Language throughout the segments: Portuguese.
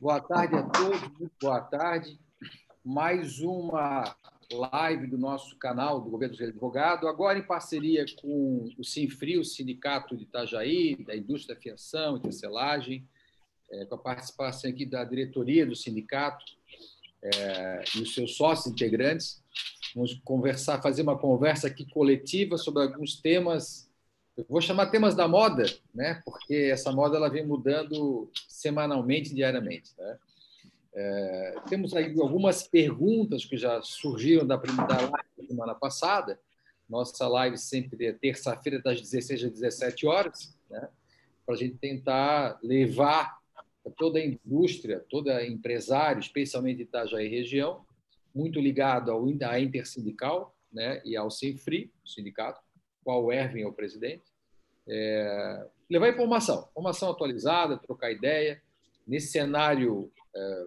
Boa tarde a todos, muito boa tarde. Mais uma live do nosso canal do Governo do Advogado, agora em parceria com o Sinfri, o Sindicato de Itajaí, da Indústria da Fiação e Tecelagem, é, com a participação aqui da diretoria do sindicato é, e os seus sócios integrantes. Vamos conversar, fazer uma conversa aqui coletiva sobre alguns temas eu vou chamar temas da moda, né? porque essa moda ela vem mudando semanalmente, diariamente. Né? É, temos aí algumas perguntas que já surgiram da primeira live da semana passada. Nossa live sempre é terça-feira, das 16 às 17 horas, né? para a gente tentar levar toda a indústria, toda empresário, especialmente Itajaí região, muito ligado ao, à Intersindical né? e ao Semfri, o sindicato, qual Erwin é o presidente. É, levar informação, informação atualizada, trocar ideia. Nesse cenário, é,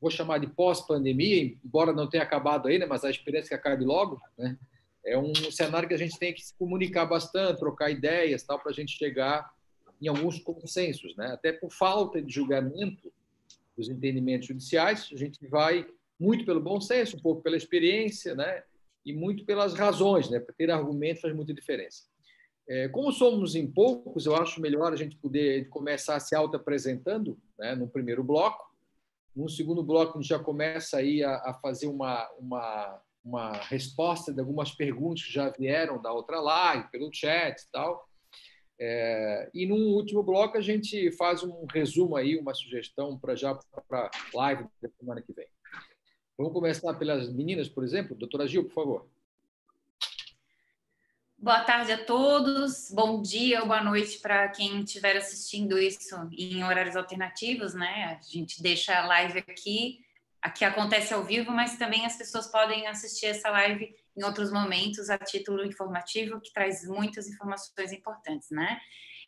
vou chamar de pós-pandemia, embora não tenha acabado ainda, mas a experiência que acabe logo, né? é um cenário que a gente tem que se comunicar bastante, trocar ideias, tal, para a gente chegar em alguns consensos, né? Até por falta de julgamento dos entendimentos judiciais, a gente vai muito pelo bom senso, um pouco pela experiência, né? E muito pelas razões, né? Para ter argumento faz muita diferença. É, como somos em poucos, eu acho melhor a gente poder começar se auto-apresentando né, no primeiro bloco. No segundo bloco, a gente já começa aí a, a fazer uma, uma, uma resposta de algumas perguntas que já vieram da outra live, pelo chat e tal. É, e no último bloco, a gente faz um resumo aí, uma sugestão para já para a live da semana que vem. Vamos começar pelas meninas, por exemplo. Doutora Gil, por favor. Boa tarde a todos, bom dia ou boa noite para quem estiver assistindo isso em horários alternativos, né? A gente deixa a live aqui, aqui acontece ao vivo, mas também as pessoas podem assistir essa live em outros momentos a título informativo, que traz muitas informações importantes, né?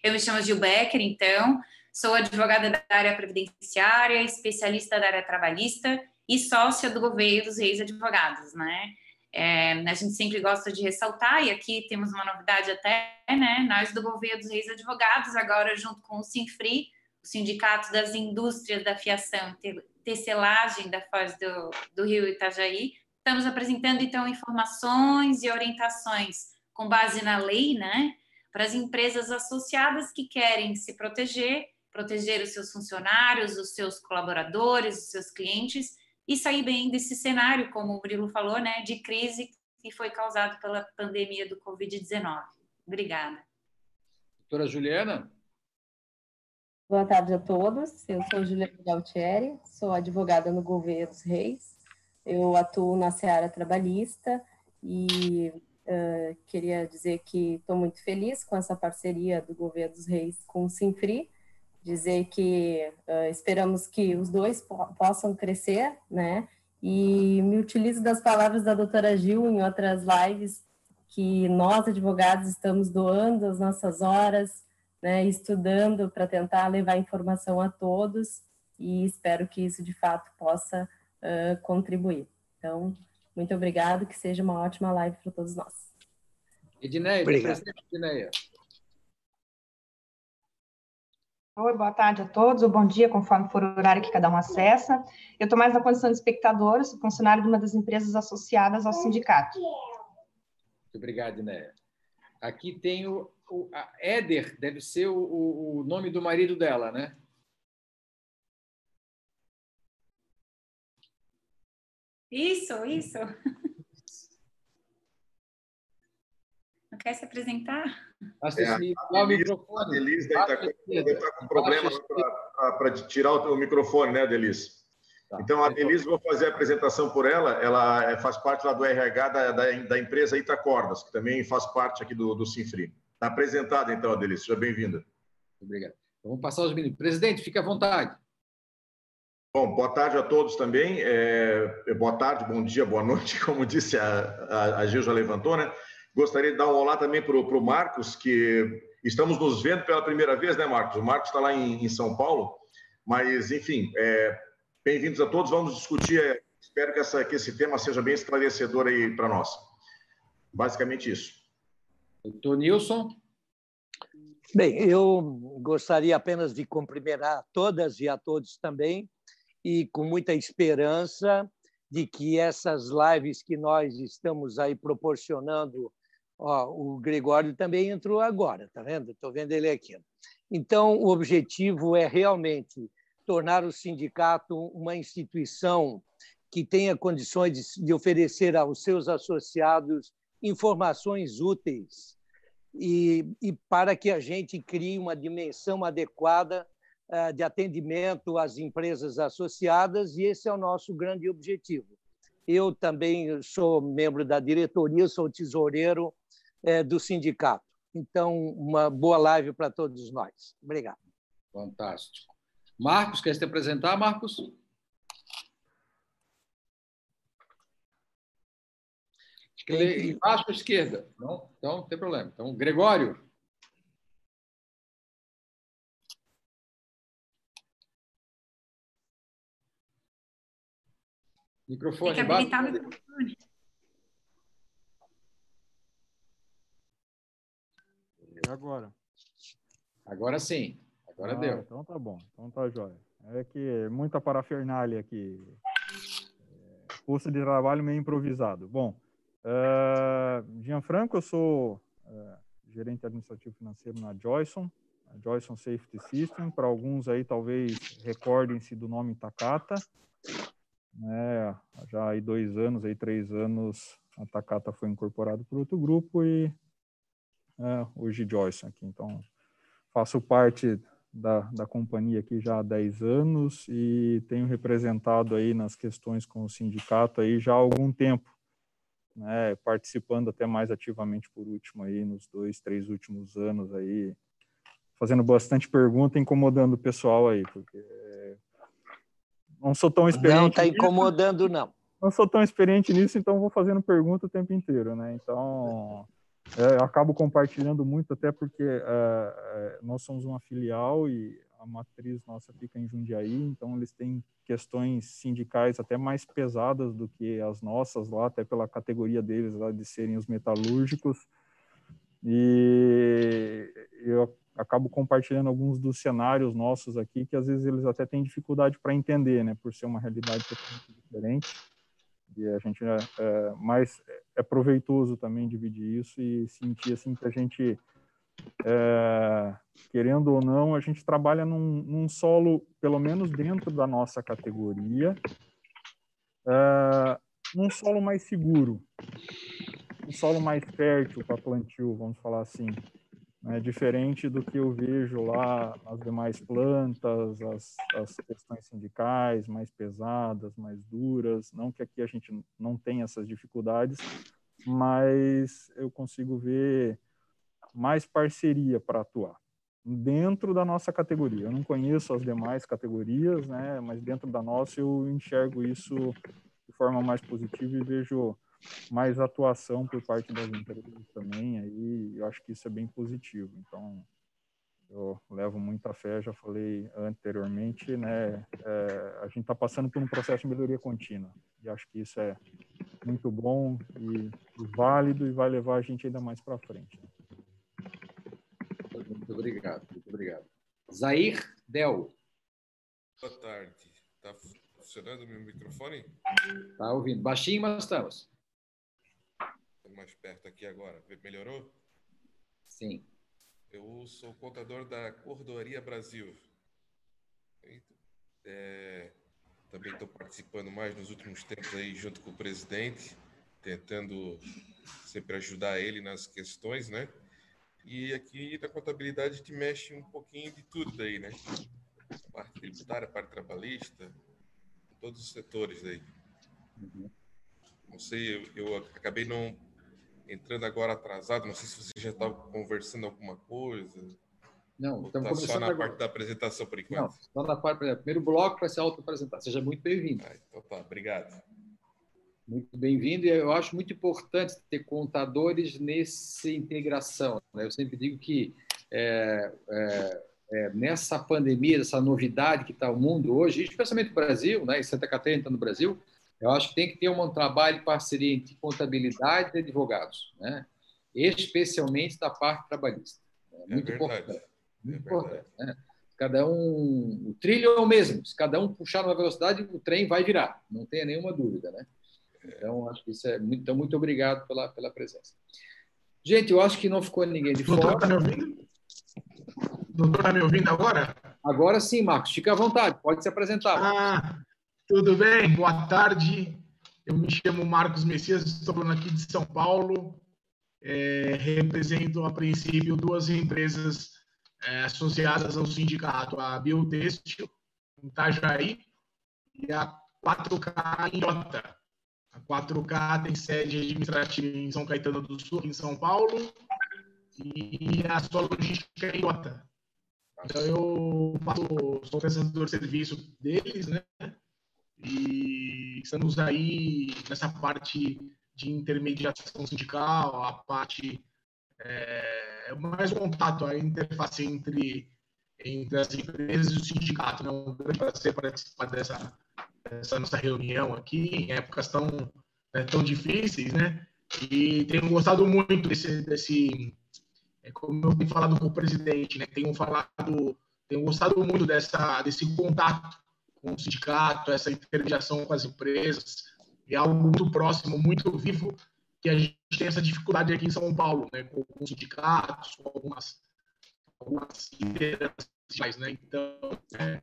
Eu me chamo Gil Becker, então, sou advogada da área previdenciária, especialista da área trabalhista e sócia do Governo dos Reis Advogados, né? É, a gente sempre gosta de ressaltar, e aqui temos uma novidade até, né? Nós do Governo dos Reis Advogados, agora junto com o Sinfri, o Sindicato das Indústrias da Fiação e Tecelagem da Foz do, do Rio Itajaí, estamos apresentando então informações e orientações com base na lei, né? Para as empresas associadas que querem se proteger, proteger os seus funcionários, os seus colaboradores, os seus clientes e sair bem desse cenário, como o Murilo falou, né, de crise que foi causado pela pandemia do Covid-19. Obrigada. Doutora Juliana? Boa tarde a todos. Eu sou Juliana Galtieri, sou advogada no Governo dos Reis. Eu atuo na seara trabalhista e uh, queria dizer que estou muito feliz com essa parceria do Governo dos Reis com o Sinfri, dizer que uh, esperamos que os dois po possam crescer, né? E me utilizo das palavras da doutora Gil em outras lives, que nós, advogados, estamos doando as nossas horas, né, estudando para tentar levar informação a todos, e espero que isso, de fato, possa uh, contribuir. Então, muito obrigado, que seja uma ótima live para todos nós. Edneia, obrigado. Edneia. Oi, boa tarde a todos, ou bom dia, conforme for o horário que cada um acessa. Eu estou mais na condição de espectadora, sou funcionário de uma das empresas associadas ao sindicato. Muito obrigado, Né. Aqui tem o, o Éder, deve ser o, o nome do marido dela, né? Isso, isso. Não quer se apresentar? É, a, Denise está tá com problema para tirar o, o microfone, né, Denise? Tá. Então, a Denise, vou fazer a apresentação por ela. Ela é, faz parte lá do RH da, da, da empresa Itacordas, que também faz parte aqui do, do Sinfri. Está apresentada, então, Denise. Seja bem-vinda. Obrigado. Então, vamos passar os minutos. Presidente, fique à vontade. Bom, boa tarde a todos também. É, boa tarde, bom dia, boa noite, como disse a, a, a Gil já levantou, né? Gostaria de dar um olá também para o Marcos, que estamos nos vendo pela primeira vez, né, Marcos? O Marcos está lá em, em, São Paulo, mas, enfim, é, bem-vindos a todos. Vamos discutir, é, espero que, essa, que esse tema seja bem esclarecedor aí para nós. Basicamente isso. Doutor Nilson? Bem, eu gostaria apenas de cumprimentar todas e a todos também e com muita esperança de que essas lives que nós estamos aí proporcionando, ó, o Gregório também entrou agora, tá vendo? Estou vendo ele aqui. Então, o objetivo é realmente tornar o sindicato uma instituição que tenha condições de, oferecer aos seus associados informações úteis e, e para que a gente crie uma dimensão adequada eh, de atendimento às empresas associadas, e esse é o nosso grande objetivo. Eu também sou membro da diretoria, sou tesoureiro eh, do sindicato. Então, uma boa live para todos nós. Obrigado. Fantástico. Marcos, quer se apresentar, Marcos? Embaixo à esquerda. Não, então, não tem problema. Então, Gregório. Microfone. Tem que habilitar o microfone. E agora? Agora sim. Agora ah, deu. Então tá bom. Então tá jóia. É que muita parafernália aqui. É, posto de trabalho meio improvisado. Bom, uh, Gianfranco, eu sou uh, gerente administrativo financeiro na Joyson, Joyson Safety System. Para alguns aí talvez recordem-se do nome Takata né? Já aí dois anos, aí três anos, a Takata foi incorporado por outro grupo e é, hoje Joyce aqui. Então, faço parte da, da companhia aqui já há 10 anos e tenho representado aí nas questões com o sindicato aí já há algum tempo, né, participando até mais ativamente por último aí nos dois, três últimos anos aí, fazendo bastante pergunta, incomodando o pessoal aí, porque não sou tão experiente. Não está incomodando, não. Não sou tão experiente nisso, então vou fazendo pergunta o tempo inteiro, né? Então, é, eu acabo compartilhando muito, até porque é, é, nós somos uma filial e a matriz nossa fica em Jundiaí, então eles têm questões sindicais até mais pesadas do que as nossas lá, até pela categoria deles lá de serem os metalúrgicos. E eu acabo compartilhando alguns dos cenários nossos aqui, que às vezes eles até têm dificuldade para entender, né, por ser uma realidade totalmente diferente. E a gente é, é, mas é proveitoso também dividir isso e sentir assim que a gente, é, querendo ou não, a gente trabalha num, num, solo, pelo menos dentro da nossa categoria, é, num solo mais seguro, um solo mais fértil para plantio, vamos falar assim né, diferente do que eu vejo lá nas demais plantas, as, as questões sindicais mais pesadas, mais duras. Não que aqui a gente não tenha essas dificuldades, mas eu consigo ver mais parceria para atuar dentro da nossa categoria. Eu não conheço as demais categorias, né, mas dentro da nossa eu enxergo isso de forma mais positiva e vejo mais atuação por parte das empresas também, aí eu acho que isso é bem positivo. Então, eu levo muita fé, já falei anteriormente, né? É, a gente está passando por um processo de melhoria contínua e acho que isso é muito bom e, válido e vai levar a gente ainda mais para frente. Muito obrigado, muito obrigado. Zair Del. Boa tarde. Está funcionando o meu microfone? Está ouvindo. Baixinho, mas estamos mais perto aqui agora. Melhorou? Sim. Eu sou contador da Cordoaria Brasil. É, também estou participando mais nos últimos tempos aí junto com o presidente, tentando sempre ajudar ele nas questões, né? E aqui na contabilidade a gente mexe um pouquinho de tudo daí, né? parte tributária, parte trabalhista, todos os setores aí. Uhum. Não sei, eu, eu acabei não entrando agora atrasado, não sei se você já estava conversando alguma coisa. Não, estamos tá só na agora. parte da apresentação por enquanto. Não, só na parte, primeiro bloco para se auto-apresentar. Seja muito bem-vindo. Ah, então tá, obrigado. Muito bem-vindo. E eu acho muito importante ter contadores nessa integração. Né? Eu sempre digo que é, é, é, nessa pandemia, essa novidade que está o mundo hoje, especialmente o Brasil, né? e Santa Catarina está no Brasil, eu acho que tem que ter um trabalho de parceria entre contabilidade e advogados, né? especialmente da parte trabalhista. É, é muito é importante. Muito é importante né? cada um, o trilho é o mesmo. Se cada um puxar numa velocidade, o trem vai virar, não tenha nenhuma dúvida, né? Então, acho que isso é muito, então, muito obrigado pela, pela presença. Gente, eu acho que não ficou ninguém de Doutor, fora. Está me ouvindo? Doutor, está me ouvindo agora? Agora sim, Marcos, fica à vontade, pode se apresentar. Ah, tudo bem? Boa tarde. Eu me chamo Marcos Messias, estou falando aqui de São Paulo. É, represento, a princípio, duas empresas é, associadas ao sindicato, a Biotêxtil, em Itajaí, e a 4K em Iota. A 4K tem sede administrativa em São Caetano do Sul, em São Paulo, e a sua logística é Iota. Então, eu faço, sou prestador de serviço deles, né? E estamos aí nessa parte de intermediação sindical, a parte é, mais contato, a interface entre, entre as empresas e o sindicato. É um grande prazer participar dessa, dessa nossa reunião aqui, em épocas tão, né, tão difíceis, né? E tenho gostado muito desse, desse é, como eu tenho falado com o presidente, né? Tenho falado, tenho gostado muito dessa, desse contato com o sindicato, essa intermediação com as empresas, é algo muito próximo, muito vivo, que a gente tem essa dificuldade aqui em São Paulo, né, com, com sindicatos, com algumas, algumas lideranças, né, então, é,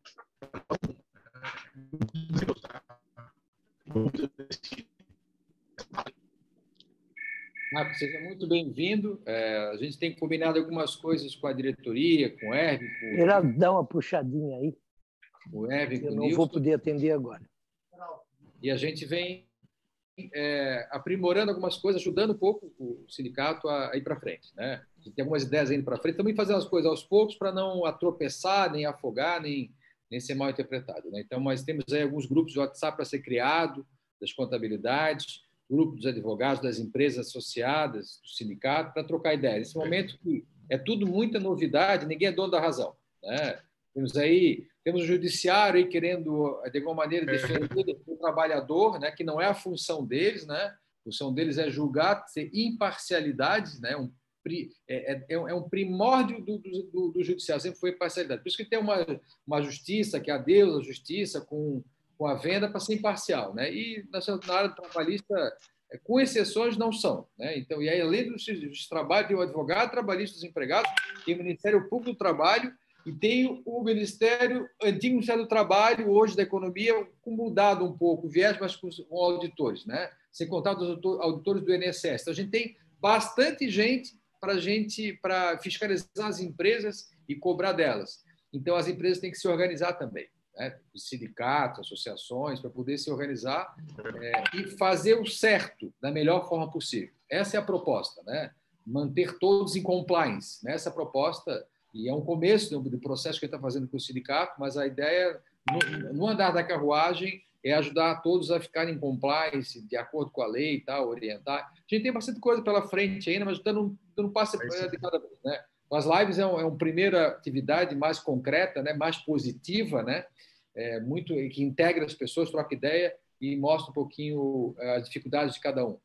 Marco, seja muito bem-vindo. É, a gente tem combinado algumas coisas com a diretoria, com o Herb. Com... Era dar uma puxadinha aí. O Eu não vou poder atender agora. E a gente vem é, aprimorando algumas coisas, ajudando um pouco o sindicato a, a ir para frente. Né? Tem algumas ideias indo para frente, também fazendo as coisas aos poucos para não atropeçar, nem afogar, nem, nem ser mal interpretado. Né? Então, nós temos aí alguns grupos de WhatsApp para ser criado, das contabilidades, grupo dos advogados, das empresas associadas, do sindicato, para trocar ideias. Nesse momento que é tudo muita novidade, ninguém é dono da razão. Né? Temos aí temos o judiciário aí querendo, de alguma maneira, defender o trabalhador, né, que não é a função deles, né? A função deles é julgar, ser imparcialidade, né? Um, é, é, é um primórdio do, do, do, judiciário, sempre foi imparcialidade. Por isso que tem uma, uma justiça, que é a Deus, a justiça, com, com a venda para ser imparcial. Né? E na, na área trabalhista, é, com exceções, não são. Né? Então, e aí, além dos, dos trabalhos, tem o advogado trabalhista dos empregados, tem o Ministério Público do Trabalho, e tem o Ministério, antigo Ministério do Trabalho, hoje da Economia, mudado um pouco viés, mas com auditores, né? sem contar os auditores do INSS. Então, a gente tem bastante gente para gente para fiscalizar as empresas e cobrar delas. Então, as empresas têm que se organizar também. Né? Sindicatos, associações, para poder se organizar é, e fazer o certo da melhor forma possível. Essa é a proposta, né? manter todos em compliance. Né? Essa proposta e é um começo do, processo que ele está fazendo com o sindicato, mas a ideia, no, no, andar da carruagem, é ajudar todos a ficarem em compliance, de acordo com a lei e tal, orientar. A gente tem bastante coisa pela frente ainda, mas dando, dando passo de cada vez. Né? As lives é, uma é uma primeira atividade mais concreta, né? mais positiva, né? É muito que integra as pessoas, troca ideia e mostra um pouquinho eh, as dificuldades de cada um.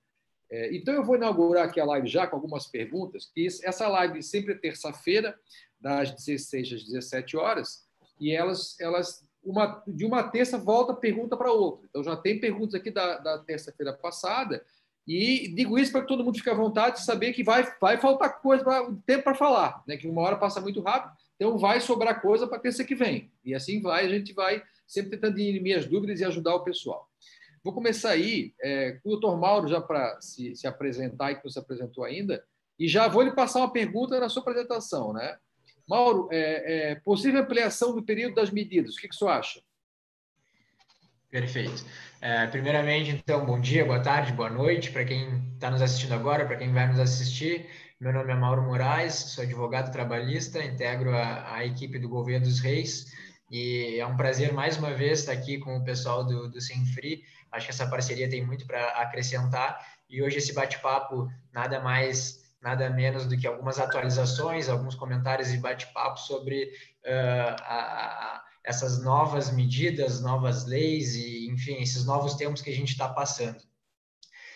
É, então, eu vou inaugurar aqui a live já com algumas perguntas. essa live sempre é terça-feira, das 16 às 17 horas, e elas, elas uma, de uma terça volta pergunta para outra. Então já tem perguntas aqui da, da terça-feira passada, e digo isso para todo mundo fique à vontade de saber que vai, vai faltar coisa, pra, tempo para falar, né? que uma hora passa muito rápido, então vai sobrar coisa para terça que vem. E assim vai, a gente vai sempre tentando dirimir as dúvidas e ajudar o pessoal. Vou começar aí é, com o doutor Mauro, já para se, se apresentar e que não se apresentou ainda, e já vou lhe passar uma pergunta na sua apresentação, né? Mauro, é, é, possível ampliação do período das medidas, o que, que você acha? Perfeito. É, primeiramente, então, bom dia, boa tarde, boa noite para quem está nos assistindo agora, para quem vai nos assistir. Meu nome é Mauro Moraes, sou advogado trabalhista, integro a, a equipe do Governo dos Reis e é um prazer mais uma vez estar aqui com o pessoal do, do Free. Acho que essa parceria tem muito para acrescentar e hoje esse bate-papo nada mais nada menos do que algumas atualizações, alguns comentários e bate-papo sobre uh, a, a, essas novas medidas, novas leis e, enfim, esses novos tempos que a gente está passando.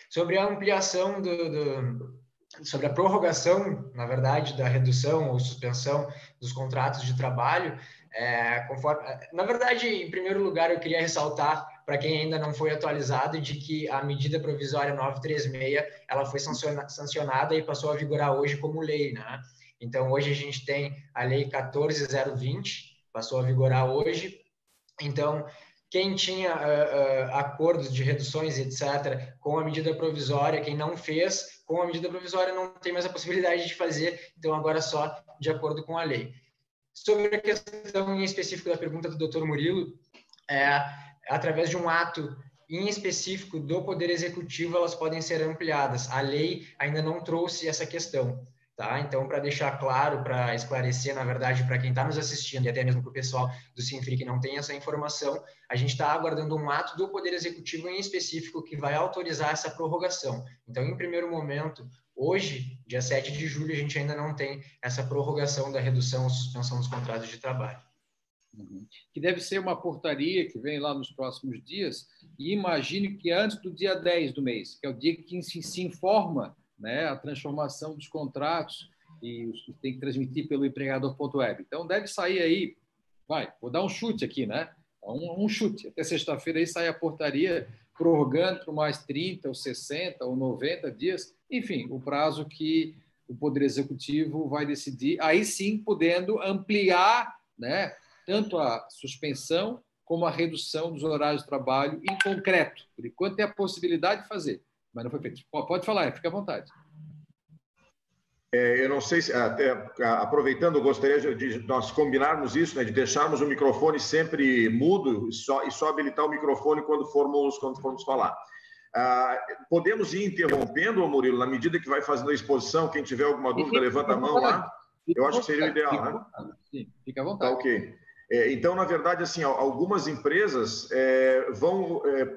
Sobre a ampliação do, do, sobre a prorrogação, na verdade, da redução ou suspensão dos contratos de trabalho, é, conforme, na verdade, em primeiro lugar, eu queria ressaltar para quem ainda não foi atualizado de que a medida provisória 936 ela foi sancionada e passou a vigorar hoje como lei, né? Então, hoje a gente tem a lei 14020, passou a vigorar hoje. Então, quem tinha uh, uh, acordos de reduções, etc., com a medida provisória, quem não fez, com a medida provisória não tem mais a possibilidade de fazer, então agora só de acordo com a lei. Sobre a questão em específico da pergunta do Dr. Murilo, é, através de um ato em específico do Poder Executivo, elas podem ser ampliadas. A lei ainda não trouxe essa questão. Tá? Então, para deixar claro, para esclarecer, na verdade, para quem está nos assistindo e até mesmo para o pessoal do Sinfri que não tem essa informação, a gente está aguardando um ato do Poder Executivo em específico que vai autorizar essa prorrogação. Então, em primeiro momento, hoje, dia 7 de julho, a gente ainda não tem essa prorrogação da redução ou suspensão dos contratos de trabalho. Uhum. Que deve ser uma portaria que vem lá nos próximos dias, e imagine que antes do dia 10 do mês, que é o dia que se, se informa né, a transformação dos contratos e tem que transmitir pelo empregador.web. Então, deve sair aí, vai, vou dar um chute aqui, né? Um, um chute. Até sexta-feira aí sai a portaria prorrogando por mais 30 ou 60 ou 90 dias, enfim, o prazo que o Poder Executivo vai decidir, aí sim podendo ampliar né, tanto a suspensão como a redução dos horários de trabalho em concreto. Por enquanto, tem a possibilidade de fazer mas não foi feito. Pode falar, fica à vontade. É, eu não sei se, até, aproveitando, eu gostaria de, de, nós combinarmos isso, né, de deixarmos o microfone sempre mudo e só, e só habilitar o microfone quando formos, quando formos falar. Ah, podemos ir interrompendo, Murilo, na medida que vai fazendo a exposição, quem tiver alguma dúvida, levanta a mão lá. Eu acho que seria o ideal, né? Sim, fica à vontade. Tá, ok. É, então, na verdade, assim, algumas empresas é, vão é,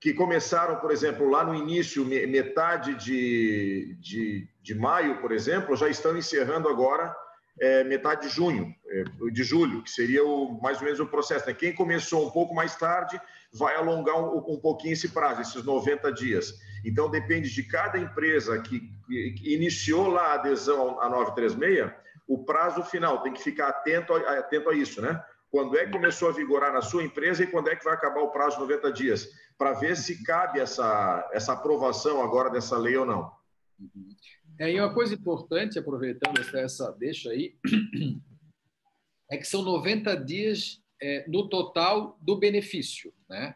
que começaram, por exemplo, lá no início, metade de, de, de maio, por exemplo, já estão encerrando agora é, metade de junho, é, de julho, que seria o, mais ou menos o processo. Né? Quem começou um pouco mais tarde vai alongar um, um pouquinho esse prazo, esses 90 dias. Então, depende de cada empresa que, que iniciou lá a adesão à 936, o prazo final, tem que ficar atento, atento a isso, né? Quando é que começou a vigorar na sua empresa e quando é que vai acabar o prazo de 90 dias? para ver se cabe essa, essa aprovação agora dessa lei ou não. É, e uma coisa importante, aproveitando essa, deixa aí, é que são 90 dias é, no total do benefício. Né?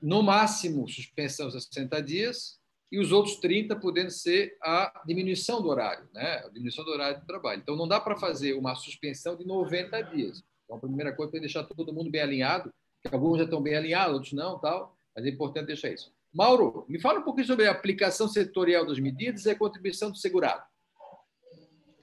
No máximo, suspensão de 60 dias e os outros 30 podendo ser a diminuição do horário, né? a diminuição do horário de trabalho. Então, não dá para fazer uma suspensão de 90 dias. Então, a primeira coisa é deixar todo mundo bem alinhado, que alguns já estão bem alinhados, outros não, tal mas é importante deixar isso. Mauro, me fala um pouquinho sobre a aplicação setorial das medidas e a contribuição do segurado.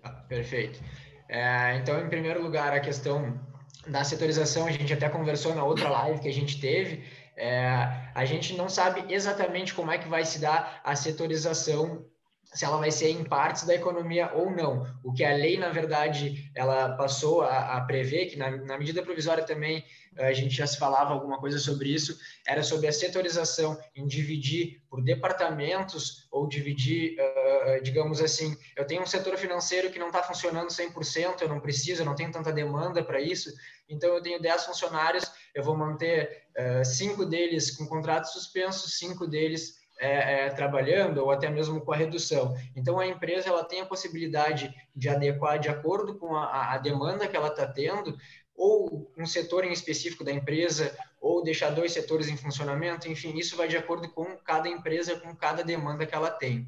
Ah, perfeito. É, então, em primeiro lugar, a questão da setorização, a gente até conversou na outra live que a gente teve. É, a gente não sabe exatamente como é que vai se dar a setorização se ela vai ser em partes da economia ou não. O que a lei, na verdade, ela passou a, a prever, que na, na, medida provisória também a gente já se falava alguma coisa sobre isso, era sobre a setorização em dividir por departamentos ou dividir, uh, digamos assim, eu tenho um setor financeiro que não está funcionando 100%, eu não preciso, eu não tenho tanta demanda para isso, então eu tenho 10 funcionários, eu vou manter uh, cinco deles com contrato suspenso, cinco deles é, é, trabalhando ou até mesmo com a redução. Então a empresa ela tem a possibilidade de adequar de acordo com a, a demanda que ela está tendo ou um setor em específico da empresa ou deixar dois setores em funcionamento. Enfim, isso vai de acordo com cada empresa, com cada demanda que ela tem.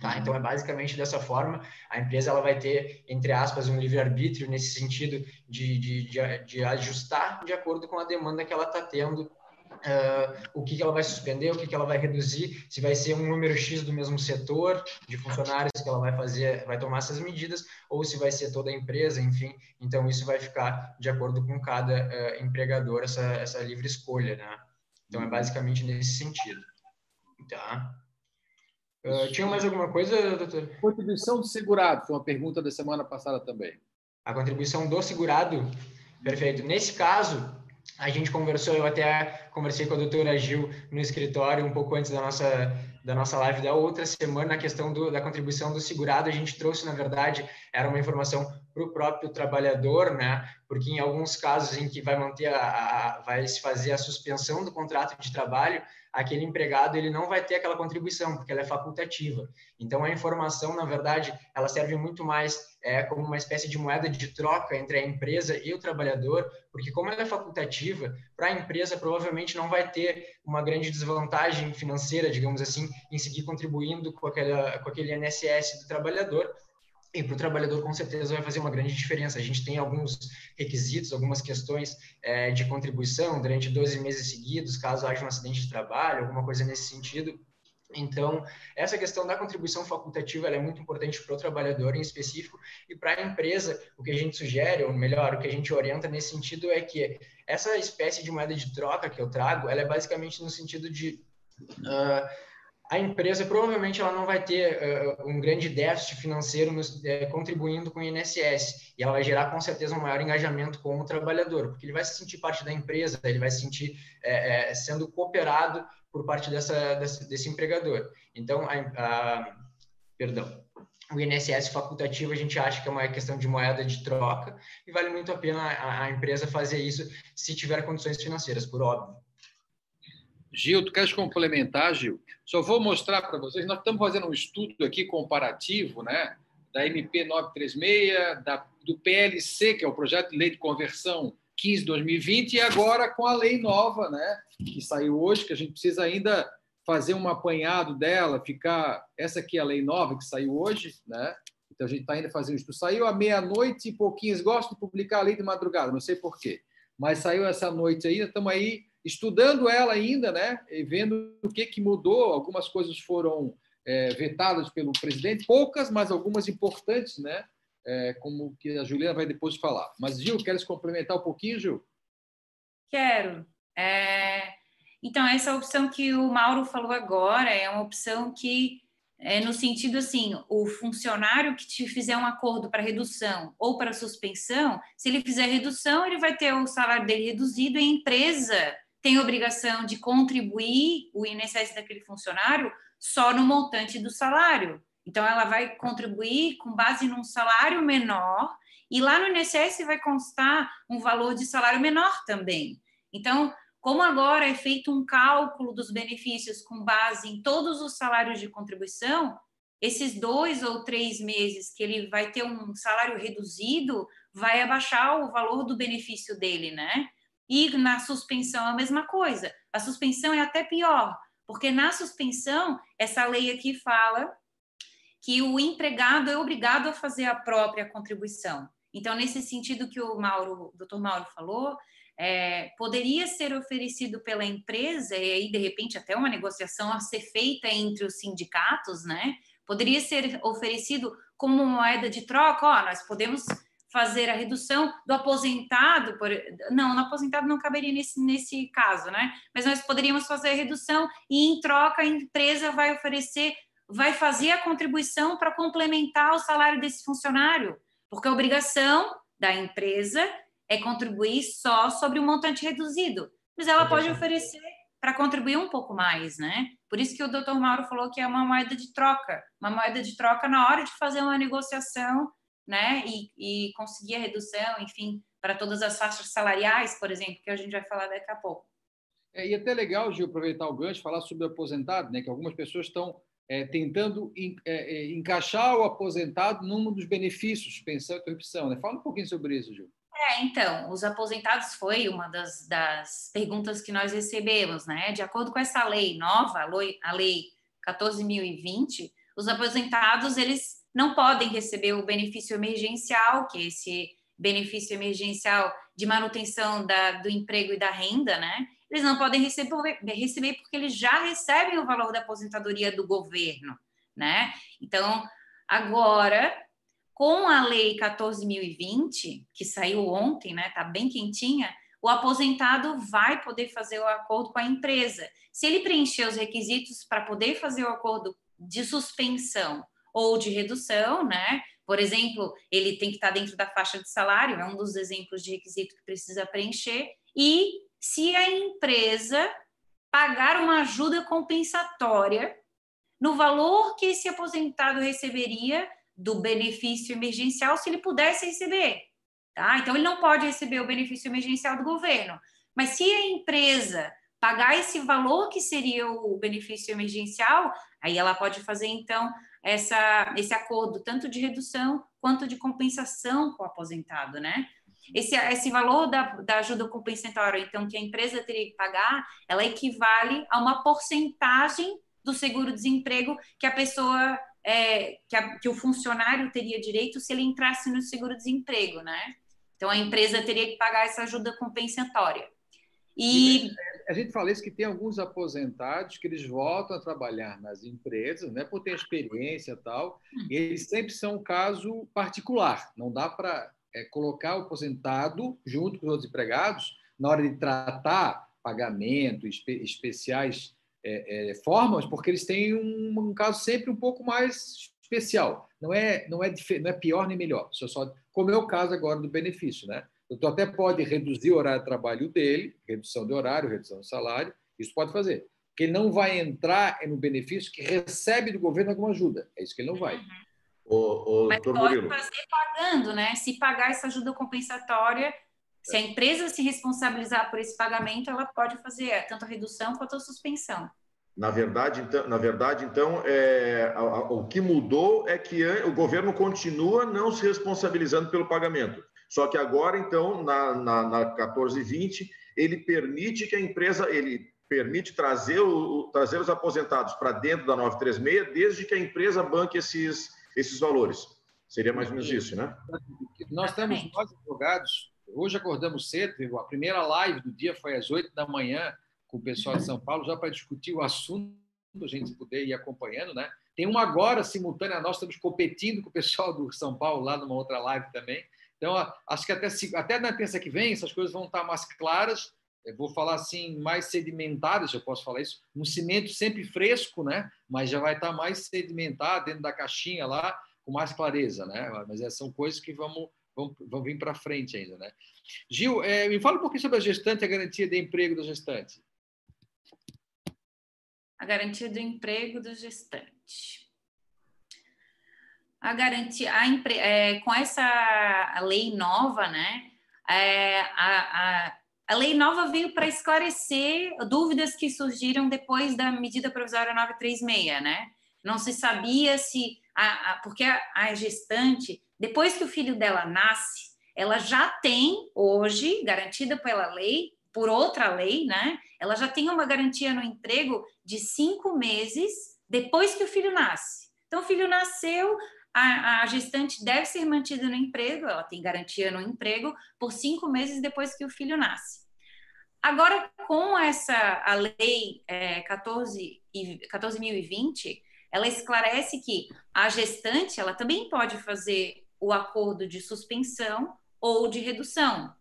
Tá? Então é basicamente dessa forma a empresa ela vai ter entre aspas um livre arbítrio nesse sentido de, de, de, de ajustar de acordo com a demanda que ela está tendo Uh, o que, que, ela vai suspender, o que, que, ela vai reduzir, se vai ser um número X do mesmo setor de funcionários que ela vai fazer, vai tomar essas medidas, ou se vai ser toda a empresa, enfim. Então, isso vai ficar de acordo com cada uh, empregador, essa, essa livre escolha, né? Então, é basicamente nesse sentido. Tá? Uh, tinha mais alguma coisa, doutor? Contribuição do segurado, foi uma pergunta da semana passada também. A contribuição do segurado, perfeito. Nesse caso, a gente conversou, eu até conversei com a doutora Gil no escritório um pouco antes da nossa, da nossa live da outra semana, na questão do, da contribuição do segurado, a gente trouxe, na verdade, era uma informação para o próprio trabalhador, né? Porque em alguns casos em que vai manter a, a, vai se fazer a suspensão do contrato de trabalho, aquele empregado ele não vai ter aquela contribuição, porque ela é facultativa. Então, a informação, na verdade, ela serve muito mais é, como uma espécie de moeda de troca entre a empresa e o trabalhador, porque como ela é facultativa, para a empresa provavelmente não vai ter uma grande desvantagem financeira, digamos assim, em seguir contribuindo com, aquela, com aquele INSS do trabalhador, e para o trabalhador, com certeza, vai fazer uma grande diferença. A gente tem alguns requisitos, algumas questões é, de contribuição durante 12 meses seguidos, caso haja um acidente de trabalho, alguma coisa nesse sentido. Então, essa questão da contribuição facultativa é muito importante para o trabalhador em específico e para a empresa. O que a gente sugere, ou melhor, o que a gente orienta nesse sentido é que essa espécie de moeda de troca que eu trago, ela é basicamente no sentido de uh, a empresa provavelmente ela não vai ter uh, um grande déficit financeiro nos, uh, contribuindo com o INSS e ela vai gerar com certeza um maior engajamento com o trabalhador, porque ele vai se sentir parte da empresa, ele vai se sentir uh, sendo cooperado por parte dessa, desse, empregador. Então, a, a, perdão, o INSS facultativo a gente acha que é uma questão de moeda de troca e vale muito a pena a, a empresa fazer isso se tiver condições financeiras, por óbvio. Gil, tu queres complementar, Gil? Só vou mostrar para vocês, nós estamos fazendo um estudo aqui comparativo, né, da MP 936, da, do PLC, que é o Projeto de Lei de Conversão 15/2020 e agora com a lei nova, né, que saiu hoje, que a gente precisa ainda fazer um apanhado dela, ficar essa aqui é a lei nova que saiu hoje, né? Então a gente está ainda fazendo isso. Saiu à meia-noite e pouquinhos gostam de publicar a lei de madrugada, não sei por quê. Mas saiu essa noite aí, estamos aí estudando ela ainda, né? E vendo o que, que mudou. Algumas coisas foram é, vetadas pelo presidente, poucas, mas algumas importantes, né? É, como que a Juliana vai depois falar. Mas, Gil, queres complementar um pouquinho, Gil? Quero. É... Então, essa opção que o Mauro falou agora é uma opção que é no sentido assim, o funcionário que te fizer um acordo para redução ou para suspensão, se ele fizer redução, ele vai ter o salário dele reduzido e a empresa tem obrigação de contribuir o INSS daquele funcionário só no montante do salário. Então, ela vai contribuir com base num salário menor, e lá no INSS vai constar um valor de salário menor também. Então, como agora é feito um cálculo dos benefícios com base em todos os salários de contribuição, esses dois ou três meses que ele vai ter um salário reduzido, vai abaixar o valor do benefício dele, né? E na suspensão é a mesma coisa. A suspensão é até pior, porque na suspensão, essa lei aqui fala que o empregado é obrigado a fazer a própria contribuição. Então, nesse sentido que o Mauro, o doutor Mauro falou, é, poderia ser oferecido pela empresa, e aí, de repente, até uma negociação a ser feita entre os sindicatos, né? Poderia ser oferecido como moeda de troca, ó, nós podemos fazer a redução do aposentado, por... não, no aposentado não caberia nesse, nesse caso, né? Mas nós poderíamos fazer a redução e, em troca, a empresa vai oferecer, vai fazer a contribuição para complementar o salário desse funcionário, porque a obrigação da empresa é contribuir só sobre o montante reduzido, mas ela pode oferecer para contribuir um pouco mais, né? Por isso que o doutor Mauro falou que é uma moeda de troca, uma moeda de troca na hora de fazer uma negociação né, e, e conseguir a redução, enfim, para todas as faixas salariais, por exemplo, que a gente vai falar daqui a pouco. É, e é até legal, Gil, aproveitar o gancho, falar sobre o aposentado, né, que algumas pessoas estão é, tentando in, é, é, encaixar o aposentado num dos benefícios, pensão e interrupção. Né? Fala um pouquinho sobre isso, Gil. É, então, os aposentados foi uma das, das perguntas que nós recebemos, né? De acordo com essa lei nova, a lei 14.020, os aposentados, eles não podem receber o benefício emergencial, que é esse benefício emergencial de manutenção da, do emprego e da renda, né? Eles não podem receber, receber porque eles já recebem o valor da aposentadoria do governo, né? Então, agora, com a lei 14.020, que saiu ontem, né? Tá bem quentinha, o aposentado vai poder fazer o acordo com a empresa. Se ele preencher os requisitos para poder fazer o acordo de suspensão ou de redução, né? Por exemplo, ele tem que estar dentro da faixa de salário, é um dos exemplos de requisito que precisa preencher, e se a empresa pagar uma ajuda compensatória no valor que esse aposentado receberia do benefício emergencial se ele pudesse receber. Tá? Então, ele não pode receber o benefício emergencial do governo. Mas se a empresa pagar esse valor que seria o benefício emergencial, aí ela pode fazer, então, essa, esse acordo tanto de redução quanto de compensação com o aposentado, né? Esse, esse valor da, da ajuda compensatória, então, que a empresa teria que pagar, ela equivale a uma porcentagem do seguro-desemprego que a pessoa, é, que, a, que o funcionário teria direito se ele entrasse no seguro-desemprego, né? Então, a empresa teria que pagar essa ajuda compensatória. E a gente fala isso que tem alguns aposentados que eles voltam a trabalhar nas empresas, né, por ter experiência e tal, hum. e eles sempre são um caso particular. Não dá para é, colocar o aposentado junto com os outros empregados na hora de tratar pagamento, espe especiais é, é, formas, porque eles têm um, um, caso sempre um pouco mais especial. Não é, não é, não é pior nem melhor. Só, só, como é o caso agora do benefício, né? O doutor até pode reduzir o horário de trabalho dele, redução de horário, redução de salário, isso pode fazer. Porque ele não vai entrar no benefício que recebe do governo alguma ajuda. É isso que ele não vai. Uhum. O, o, Mas pode Murilo. fazer pagando, né? Se pagar essa ajuda compensatória, se a empresa se responsabilizar por esse pagamento, ela pode fazer tanto a redução quanto a suspensão. Na verdade, então, na verdade, então é, a, a, o que mudou é que o governo continua não se responsabilizando pelo pagamento. Só que agora, então, na, na, na 1420, ele permite que a empresa, ele permite trazer, o, trazer os aposentados para dentro da 936, desde que a empresa banque esses, esses valores. Seria mais ou menos isso, né? Nós temos, nós advogados, hoje acordamos cedo, a primeira live do dia foi às 8 da manhã com o pessoal de São Paulo, já para discutir o assunto, a gente poder ir acompanhando, né? Tem uma agora simultânea, nós estamos competindo com o pessoal do São Paulo lá numa outra live também. Então, acho que até, até na terça que vem essas coisas vão estar mais claras. Eu vou falar assim, mais sedimentadas, eu posso falar isso, um cimento sempre fresco, né? Mas já vai estar mais sedimentado dentro da caixinha lá, com mais clareza, né? Mas essas são coisas que vão, vão vir para frente ainda, né? Gil, é, me fala um pouquinho sobre a gestante e a garantia de emprego da gestante. A garantia do emprego do gestante a garantia, a empre, é, com essa lei nova, né? É, a, a, a lei nova veio para esclarecer dúvidas que surgiram depois da medida provisória 936, né? Não se sabia se. A, a, porque a, a gestante, depois que o filho dela nasce, ela já tem hoje, garantida pela lei, por outra lei, né? Ela já tem uma garantia no emprego de cinco meses depois que o filho nasce. Então, o filho nasceu, a, a, gestante deve ser mantida no emprego, ela tem garantia no emprego por cinco meses depois que o filho nasce. Agora, com essa a lei é, 14 14.020, ela esclarece que a gestante ela também pode fazer o acordo de suspensão ou de redução,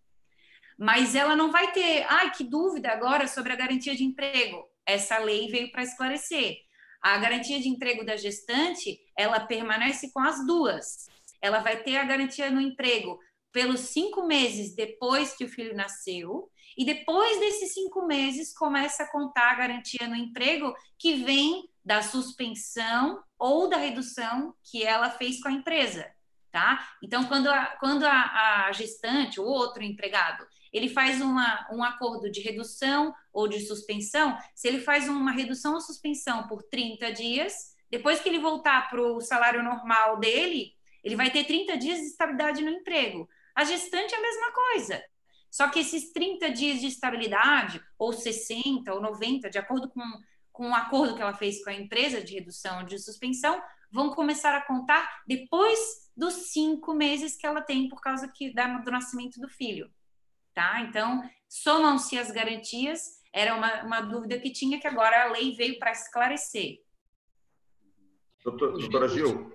mas ela não vai ter, ai, que dúvida agora sobre a garantia de emprego. Essa lei veio para esclarecer. A garantia de emprego da gestante, ela permanece com as duas. Ela vai ter a garantia no emprego pelos cinco meses depois que o filho nasceu, e depois desses cinco meses começa a contar a garantia no emprego que vem da suspensão ou da redução que ela fez com a empresa, tá? Então, quando a, quando a, a gestante, o outro empregado, ele faz uma, um acordo de redução ou de suspensão, se ele faz uma redução ou suspensão por 30 dias, depois que ele voltar para o salário normal dele, ele vai ter 30 dias de estabilidade no emprego. A gestante é a mesma coisa. Só que esses 30 dias de estabilidade, ou 60 ou 90, de acordo com, com o acordo que ela fez com a empresa de redução ou de suspensão, vão começar a contar depois dos cinco meses que ela tem por causa que, do nascimento do filho tá? Então, somam-se as garantias, era uma, uma dúvida que tinha que agora a lei veio para esclarecer. Doutor, doutora Gil,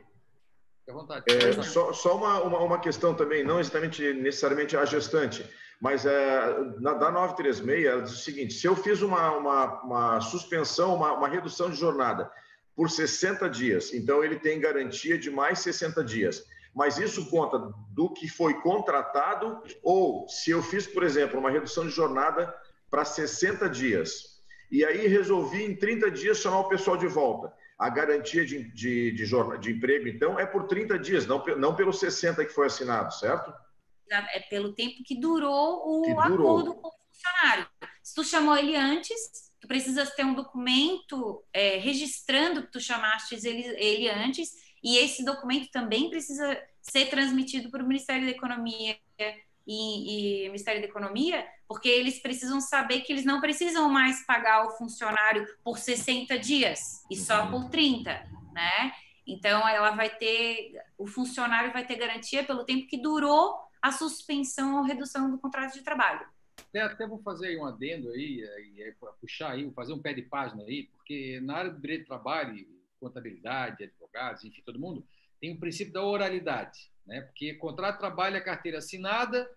é, só, só uma, uma, uma, questão também, não necessariamente, necessariamente a gestante, mas é, na, da 936, ela diz o seguinte: se eu fiz uma, uma, uma suspensão, uma, uma redução de jornada por 60 dias, então ele tem garantia de mais 60 dias. Mas isso conta do que foi contratado ou se eu fiz, por exemplo, uma redução de jornada para 60 dias e aí resolvi em 30 dias chamar o pessoal de volta. A garantia de, de, de, de emprego, então, é por 30 dias, não, não pelos 60 que foi assinado, certo? É pelo tempo que durou o que durou. acordo com o funcionário. Se tu chamou ele antes, tu precisas ter um documento é, registrando que tu chamaste ele, ele antes, e esse documento também precisa ser transmitido para o Ministério da Economia e, e, Ministério da Economia, porque eles precisam saber que eles não precisam mais pagar o funcionário por 60 dias e só uhum. por 30, né? Então ela vai ter, o funcionário vai ter garantia pelo tempo que durou a suspensão ou redução do contrato de trabalho. Até, até vou fazer aí um adendo aí, aí puxar aí, fazer um pé de página aí, porque na área do direito do trabalho, contabilidade, advogados, enfim, todo mundo, tem o princípio da oralidade, né? Porque contrato de trabalho é carteira assinada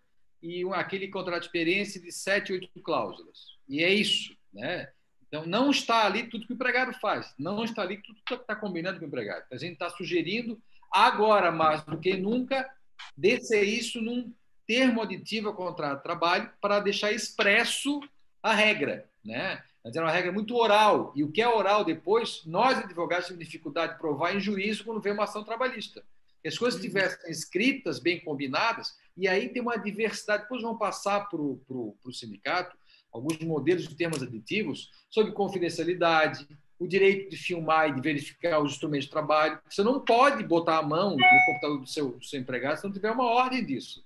e aquele contrato de experiência de sete, oito cláusulas. E é isso, né? Então, não está ali tudo que o empregado faz, não está ali tudo que está combinando com o empregado. A gente está sugerindo, agora mais do que nunca, descer isso num termo aditivo ao contrato de trabalho para deixar expresso a regra. Né? Mas era uma regra muito oral, e o que é oral depois, nós advogados temos dificuldade de provar em juízo quando vem uma ação trabalhista. Que as coisas estivessem escritas, bem combinadas, e aí tem uma diversidade. Depois vão passar para o sindicato alguns modelos de termos aditivos sobre confidencialidade, o direito de filmar e de verificar os instrumentos de trabalho. Você não pode botar a mão no computador do seu, do seu empregado se não tiver uma ordem disso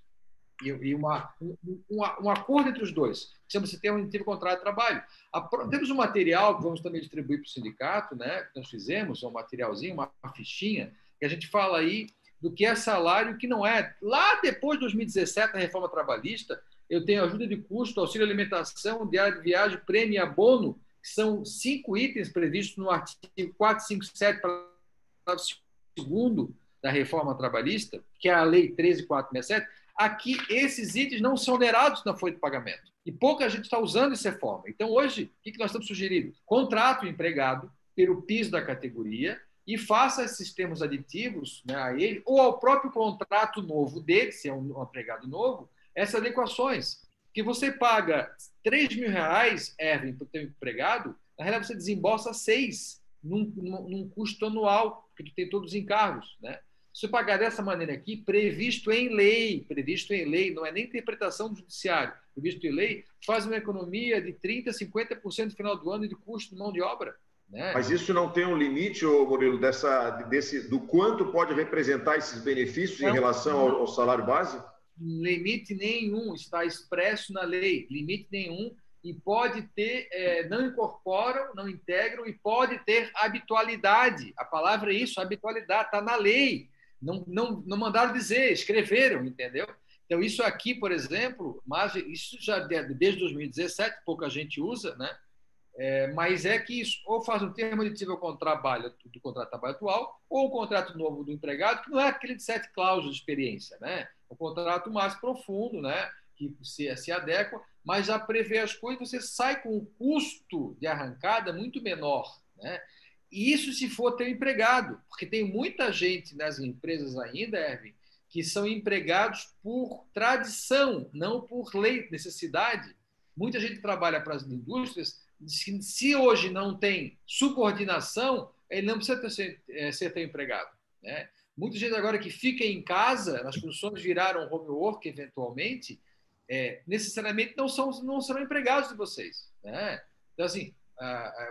e, e uma, um, um, um, acordo entre os dois. Chama-se termo aditivo contrato de trabalho. A, temos um material que vamos também distribuir para o sindicato, né, que nós fizemos, um materialzinho, uma, fichinha, que a gente fala aí do que é salário e o que não é. Lá depois de 2017, na reforma trabalhista, eu tenho ajuda de custo, auxílio alimentação, diário de viagem, prêmio e abono, que são cinco itens previstos no artigo 457, parágrafo segundo da reforma trabalhista, que é a lei 13467, aqui esses itens não são onerados na folha de pagamento. E pouca gente está usando essa forma. Então, hoje, o que nós estamos sugerindo? Contrato o empregado pelo piso da categoria e faça esses termos aditivos né, a ele ou ao próprio contrato novo dele, se é um empregado novo, essas adequações. Que você paga 3 mil reais, Erwin, para o teu empregado, na realidade você desembolsa 6 num, num, num custo anual, porque tu tem todos os encargos. Né? Se pagar dessa maneira aqui, previsto em lei, previsto em lei, não é nem interpretação do judiciário, previsto em lei, faz uma economia de 30%, 50% no final do ano de custo de mão de obra. Né? Mas isso não tem um limite, ô Murilo, dessa, desse, do quanto pode representar esses benefícios não, em relação ao, ao, salário base? Limite nenhum, está expresso na lei, limite nenhum, e pode ter, é, não incorporam, não integram, e pode ter habitualidade. A palavra é isso, habitualidade, está na lei. Não, não, não mandaram dizer, escreveram, entendeu? Então, isso aqui, por exemplo, mas isso já desde 2017, pouca gente usa, né? É, mas é que isso ou faz um termo aditivo ao trabalho, do contrato de trabalho atual, ou o contrato novo do empregado, que não é aquele de sete cláusulas de experiência, né? O contrato mais profundo, né? Que se, se adequa, mas já prevê as coisas, você sai com um custo de arrancada muito menor, né? E isso se for ter empregado, porque tem muita gente nas empresas ainda, Erwin, que são empregados por tradição, não por lei, necessidade. Muita gente trabalha para as indústrias se hoje não tem subordinação, ele não precisa ser, é, ser empregado. Né? Muita gente agora que fica em casa, as funções viraram home work eventualmente, é, necessariamente não, são, não serão empregados de vocês. Né? Então, assim,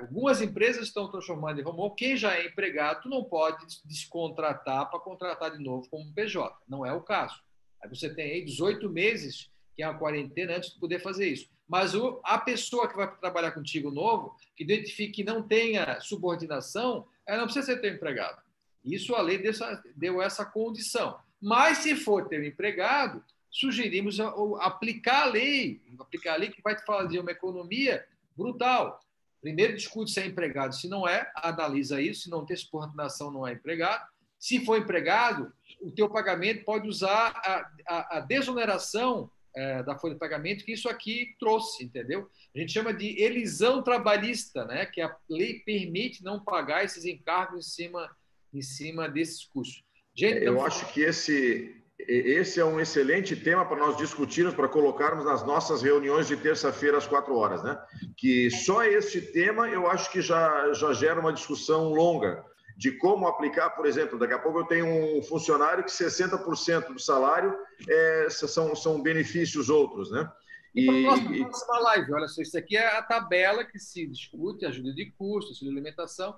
algumas empresas estão transformando em home work. Quem já é empregado, tu não pode descontratar para contratar de novo como PJ. Não é o caso. Aí você tem aí 18 meses, que é a quarentena, antes de poder fazer isso. Mas o, a pessoa que vai trabalhar contigo novo, que identifique que não tenha subordinação, ela não precisa ser teu empregado. Isso a lei deu essa, deu essa condição. Mas se for teu empregado, sugerimos aplicar a lei, aplicar a lei que vai te fazer uma economia brutal. Primeiro discute se é empregado, se não é, analisa isso, se não tem subordinação, não é empregado. Se for empregado, o teu pagamento pode usar a, a, a desoneração é, da folha de pagamento que isso aqui trouxe, entendeu? A gente chama de elisão trabalhista, né? que a lei permite não pagar esses encargos em cima, em cima desses custos. Gente, eu acho que esse, esse é um excelente tema para nós discutirmos, para colocarmos nas nossas reuniões de terça-feira às quatro horas, né? Que só este tema eu acho que já, já gera uma discussão longa de como aplicar, por exemplo, daqui a pouco eu tenho um funcionário que 60% do salário é, são, são benefícios outros, né? E, e próxima live, olha só, isso aqui é a tabela que se discute, ajuda de custo, auxílio de alimentação.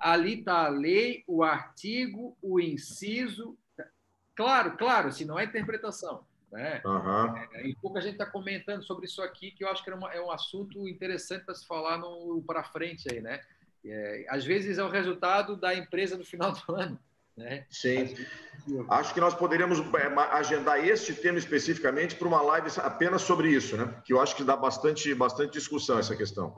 Ali está a lei, o artigo, o inciso. Claro, claro, se não é interpretação. Né? Uhum. É, e pouco a gente está comentando sobre isso aqui, que eu acho que uma, é um assunto interessante para se falar para frente aí, né? É, às vezes é o resultado da empresa no final do ano. Né? Sim. Acho que nós poderíamos é, agendar este tema especificamente para uma live apenas sobre isso, né? Que eu acho que dá bastante, bastante discussão essa questão.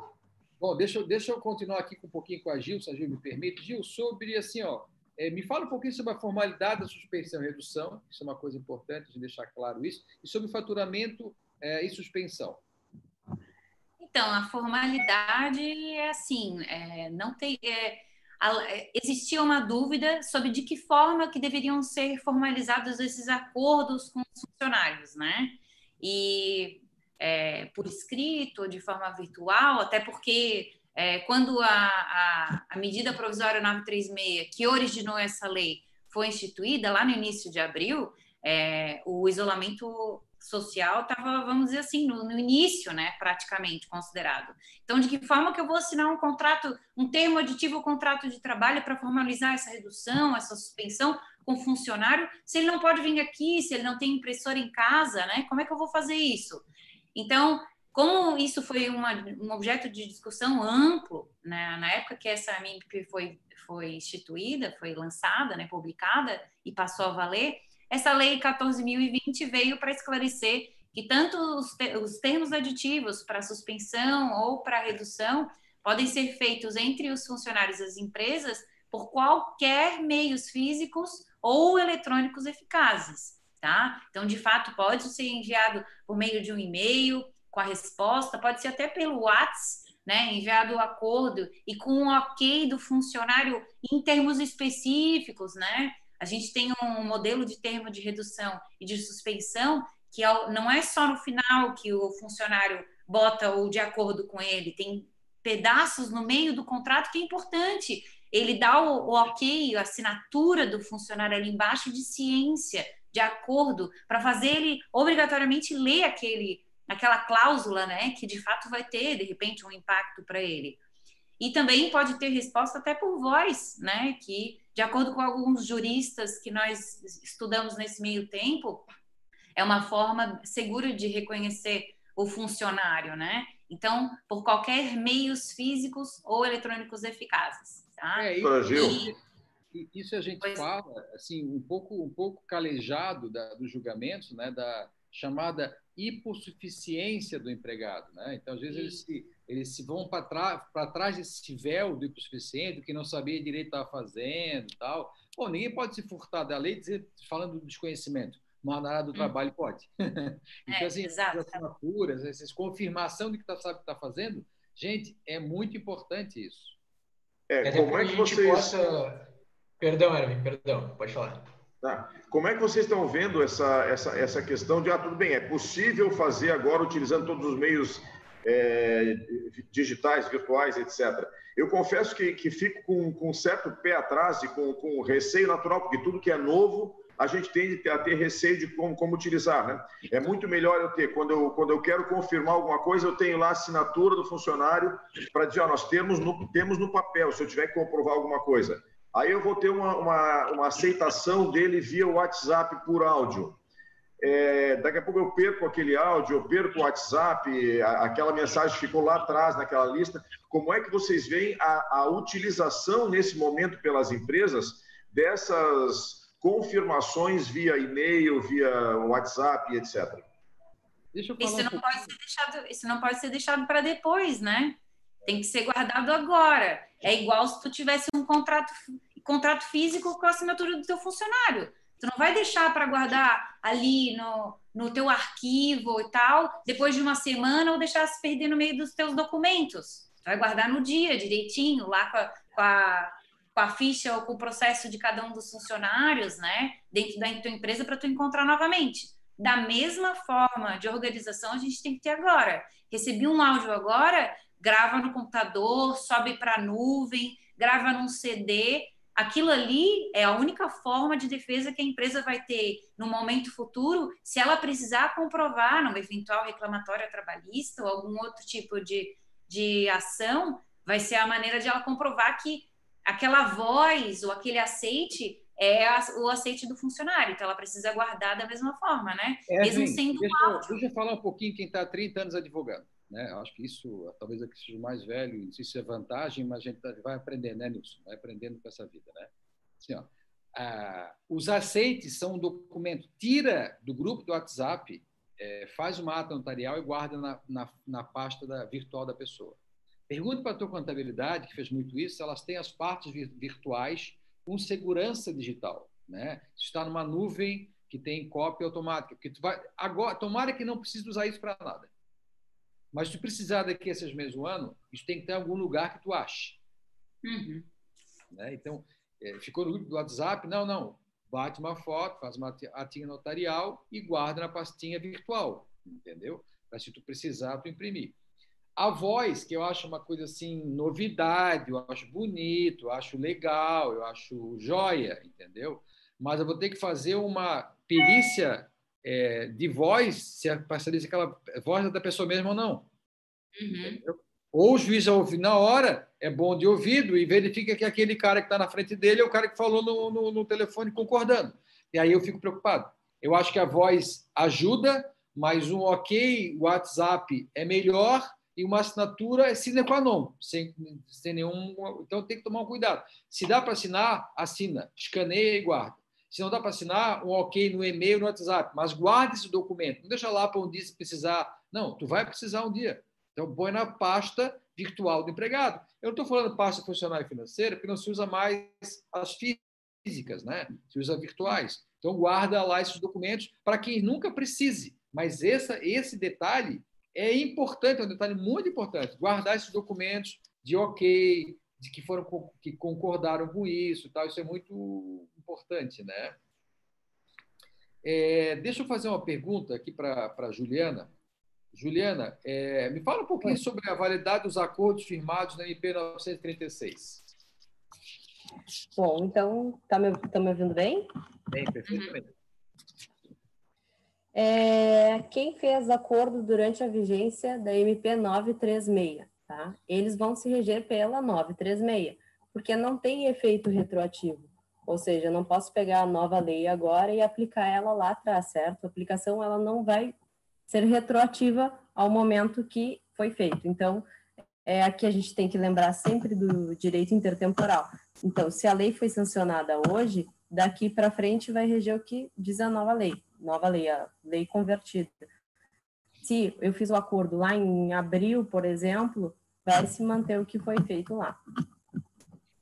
Bom, deixa, deixa eu continuar aqui com um pouquinho com a Gil, se a Gil me permite. Gil, sobre assim, ó, é, me fala um pouquinho sobre a formalidade da suspensão e redução, isso é uma coisa importante de deixar claro isso, e sobre faturamento é, e suspensão. Então, a formalidade é assim, é, não tem. É, é, existia uma dúvida sobre de que forma que deveriam ser formalizados esses acordos com os funcionários, né? E é, por escrito, de forma virtual, até porque é, quando a, a, a, medida provisória 936, que originou essa lei, foi instituída lá no início de abril, é, o isolamento social estava, vamos dizer assim, no, no, início, né, praticamente considerado. Então, de que forma que eu vou assinar um contrato, um termo aditivo ao contrato de trabalho para formalizar essa redução, essa suspensão com o funcionário, se ele não pode vir aqui, se ele não tem impressora em casa, né? Como é que eu vou fazer isso? Então, como isso foi uma, um objeto de discussão amplo, né, na época que essa MIMP foi, foi instituída, foi lançada, né, publicada e passou a valer, essa lei 14.020 veio para esclarecer que tanto os, os termos aditivos para suspensão ou para redução podem ser feitos entre os funcionários das empresas por qualquer meios físicos ou eletrônicos eficazes, tá? Então, de fato, pode ser enviado por meio de um e-mail com a resposta, pode ser até pelo WhatsApp, né, enviado o acordo e com o ok do funcionário em termos específicos, né? A gente tem um modelo de termo de redução e de suspensão que é não é só no final que o funcionário bota o de acordo com ele, tem pedaços no meio do contrato que é importante. Ele dá o, o ok, a assinatura do funcionário ali embaixo de ciência, de acordo, para fazer ele obrigatoriamente ler aquele, aquela cláusula, né, que de fato vai ter, de repente, um impacto para ele. E também pode ter resposta até por voz, né, que de acordo com alguns juristas que nós estudamos nesse meio tempo, é uma forma segura de reconhecer o funcionário, né? Então, por qualquer meios físicos ou eletrônicos eficazes, tá? É, isso, e, isso a gente pois... fala, assim, um pouco, um pouco calejado da, dos julgamentos, né? Da chamada hipossuficiência do empregado, né? Então, às vezes, eles se, eles se vão para trás, trás desse véu do hipossuficiente, que não sabia direito estava fazendo tal. Bom, ninguém pode se furtar da lei dizer, falando do desconhecimento mas na área do hum. trabalho pode. então, é, assim, exato. essas assinaturas, essa confirmação de que tá, sabe o que está fazendo, gente, é muito importante isso. É, como é que vocês... Possa... Perdão, Erwin, perdão, pode falar. Tá. Como é que vocês estão vendo essa, essa, essa questão de, ah, tudo bem, é possível fazer agora utilizando todos os meios é, digitais, virtuais, etc. Eu confesso que, que fico com, com um certo pé atrás e com, com receio natural, porque tudo que é novo a gente tende a ter receio de como, como utilizar, né? É muito melhor eu ter, quando eu, quando eu quero confirmar alguma coisa, eu tenho lá a assinatura do funcionário para dizer, ó, nós temos no, temos no papel, se eu tiver que comprovar alguma coisa. Aí eu vou ter uma, uma, uma aceitação dele via WhatsApp por áudio. É, daqui a pouco eu perco aquele áudio, eu perco o WhatsApp, a, aquela mensagem ficou lá atrás naquela lista. Como é que vocês veem a, a utilização nesse momento pelas empresas dessas confirmações via e-mail, via WhatsApp, etc. isso, não um pode ser deixado, isso não pode ser deixado para depois, né? Tem que ser guardado agora. É igual se tu tivesse um contrato, contrato físico com a assinatura do teu funcionário. Tu não vai deixar para guardar ali no, no teu arquivo e tal, depois de uma semana, ou deixar se perder no meio dos teus documentos. Tu vai guardar no dia, direitinho, lá com a, com a com a ficha ou com o processo de cada um dos funcionários, né, dentro da tua empresa para tu encontrar novamente. Da mesma forma de organização a gente tem que ter agora. Recebi um áudio agora, grava no computador, sobe para a nuvem, grava num CD. Aquilo ali é a única forma de defesa que a empresa vai ter no momento futuro, se ela precisar comprovar numa eventual reclamatória trabalhista ou algum outro tipo de, de ação, vai ser a maneira de ela comprovar que aquela voz ou aquele aceite é o aceite do funcionário, então ela precisa guardar da mesma forma, né? É, Mesmo gente, sendo deixa, um Deixa eu falar um pouquinho quem está há 30 anos advogando. Né? Eu acho que isso, talvez aqui seja mais velho, não sei se é vantagem, mas a gente tá, vai aprendendo, né, Nilson? Vai aprendendo com essa vida, né? Assim, ó, os aceites são um documento, tira do grupo do WhatsApp, é, faz uma ata notarial e guarda na, na, na pasta da, virtual da pessoa. Pergunta para a tua contabilidade, que fez muito isso, elas têm as partes virtuais com segurança digital. Né? Está numa nuvem que tem cópia automática. Que tu vai, agora, tomara que não precise usar isso para nada. Mas se tu precisar daqui a seis meses, um ano, isso tem que ter algum lugar que tu ache. Uhum. Né? Então, é, ficou no grupo do WhatsApp? Não, não. Bate uma foto, faz uma atinha notarial e guarda na pastinha virtual, entendeu? Para se tu precisar, tu imprimir. A voz, que eu acho uma coisa assim, novidade, eu acho bonito, eu acho legal, eu acho joia, entendeu? Mas eu vou ter que fazer uma perícia é, de voz, se saber se aquela voz é da pessoa mesmo ou não. Uhum. Ou o juiz ouve na hora, é bom de ouvido, e verifica que aquele cara que está na frente dele é o cara que falou no, no, no, telefone concordando. E aí eu fico preocupado. Eu acho que a voz ajuda, mas um ok WhatsApp é melhor e uma assinatura é sine qua non, sem, sem nenhum. Então tem que tomar um cuidado. Se dá para assinar, assina, escaneia e guarda. Se não dá para assinar, um ok no e-mail, no WhatsApp, mas guarde esse documento. Não deixa lá para um dia se precisar. Não, tu vai precisar um dia. Então põe na pasta virtual do empregado. Eu não estou falando pasta funcional e financeira, porque não se usa mais as físicas, né? Se usa virtuais. Então guarda lá esses documentos para quem nunca precise. Mas essa, esse detalhe é importante, é um detalhe muito importante. Guardar esses documentos de ok, de que foram que concordaram com isso, tal. Isso é muito importante, né? É, deixa eu fazer uma pergunta aqui para a Juliana. Juliana, é, me fala um pouquinho sobre a validade dos acordos firmados na MP 936. Bom, então, está me, tá me ouvindo bem? Bem, perfeitamente. É, quem fez acordo durante a vigência da MP 936, tá? Eles vão se reger pela 936, porque não tem efeito retroativo. Ou seja, eu não posso pegar a nova lei agora e aplicar ela lá atrás, certo? A aplicação ela não vai ser retroativa ao momento que foi feito. Então, é aqui a gente tem que lembrar sempre do direito intertemporal. Então, se a lei foi sancionada hoje, daqui para frente vai reger o que diz a nova lei, nova lei, a lei convertida. Se eu fiz o acordo lá em abril, por exemplo, vai se manter o que foi feito lá.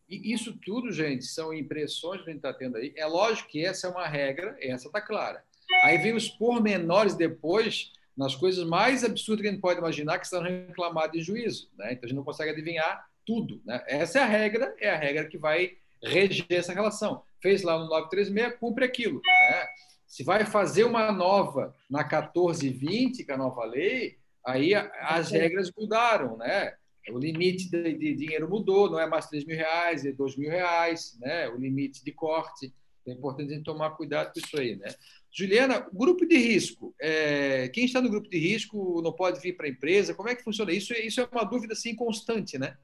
E isso tudo, gente, são impressões que a gente está tendo aí. É lógico que essa é uma regra, essa está clara. Aí vem os pormenores depois, nas coisas mais absurdas que a gente pode imaginar, que são reclamadas em juízo. Né? Então a gente não consegue adivinhar tudo. Né? Essa é a regra, é a regra que vai reger essa relação. Fez lá no 936, cumpre aquilo. Né? Se vai fazer uma nova na 1420, que é a nova lei, aí as regras mudaram, né? O limite de, de, dinheiro mudou, não é mais 3 mil reais, é 2 mil reais, né? o limite de corte. É importante a gente tomar cuidado com isso aí. Né? Juliana, grupo de risco. É, quem está no grupo de risco não pode vir para a empresa? Como é que funciona? Isso, isso é uma dúvida assim, constante, né?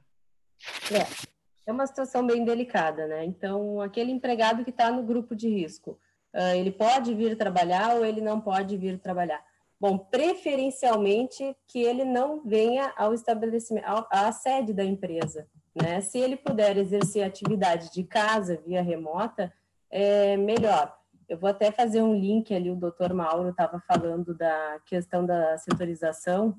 É, é uma situação bem delicada, né? Então, aquele empregado que está no grupo de risco, uh, ele pode vir trabalhar ou ele não pode vir trabalhar? Bom, preferencialmente que ele não venha ao estabelecimento, à sede da empresa. Né? Se ele puder exercer atividade de casa via remota, é melhor. Eu vou até fazer um link ali, o doutor Mauro estava falando da questão da setorização.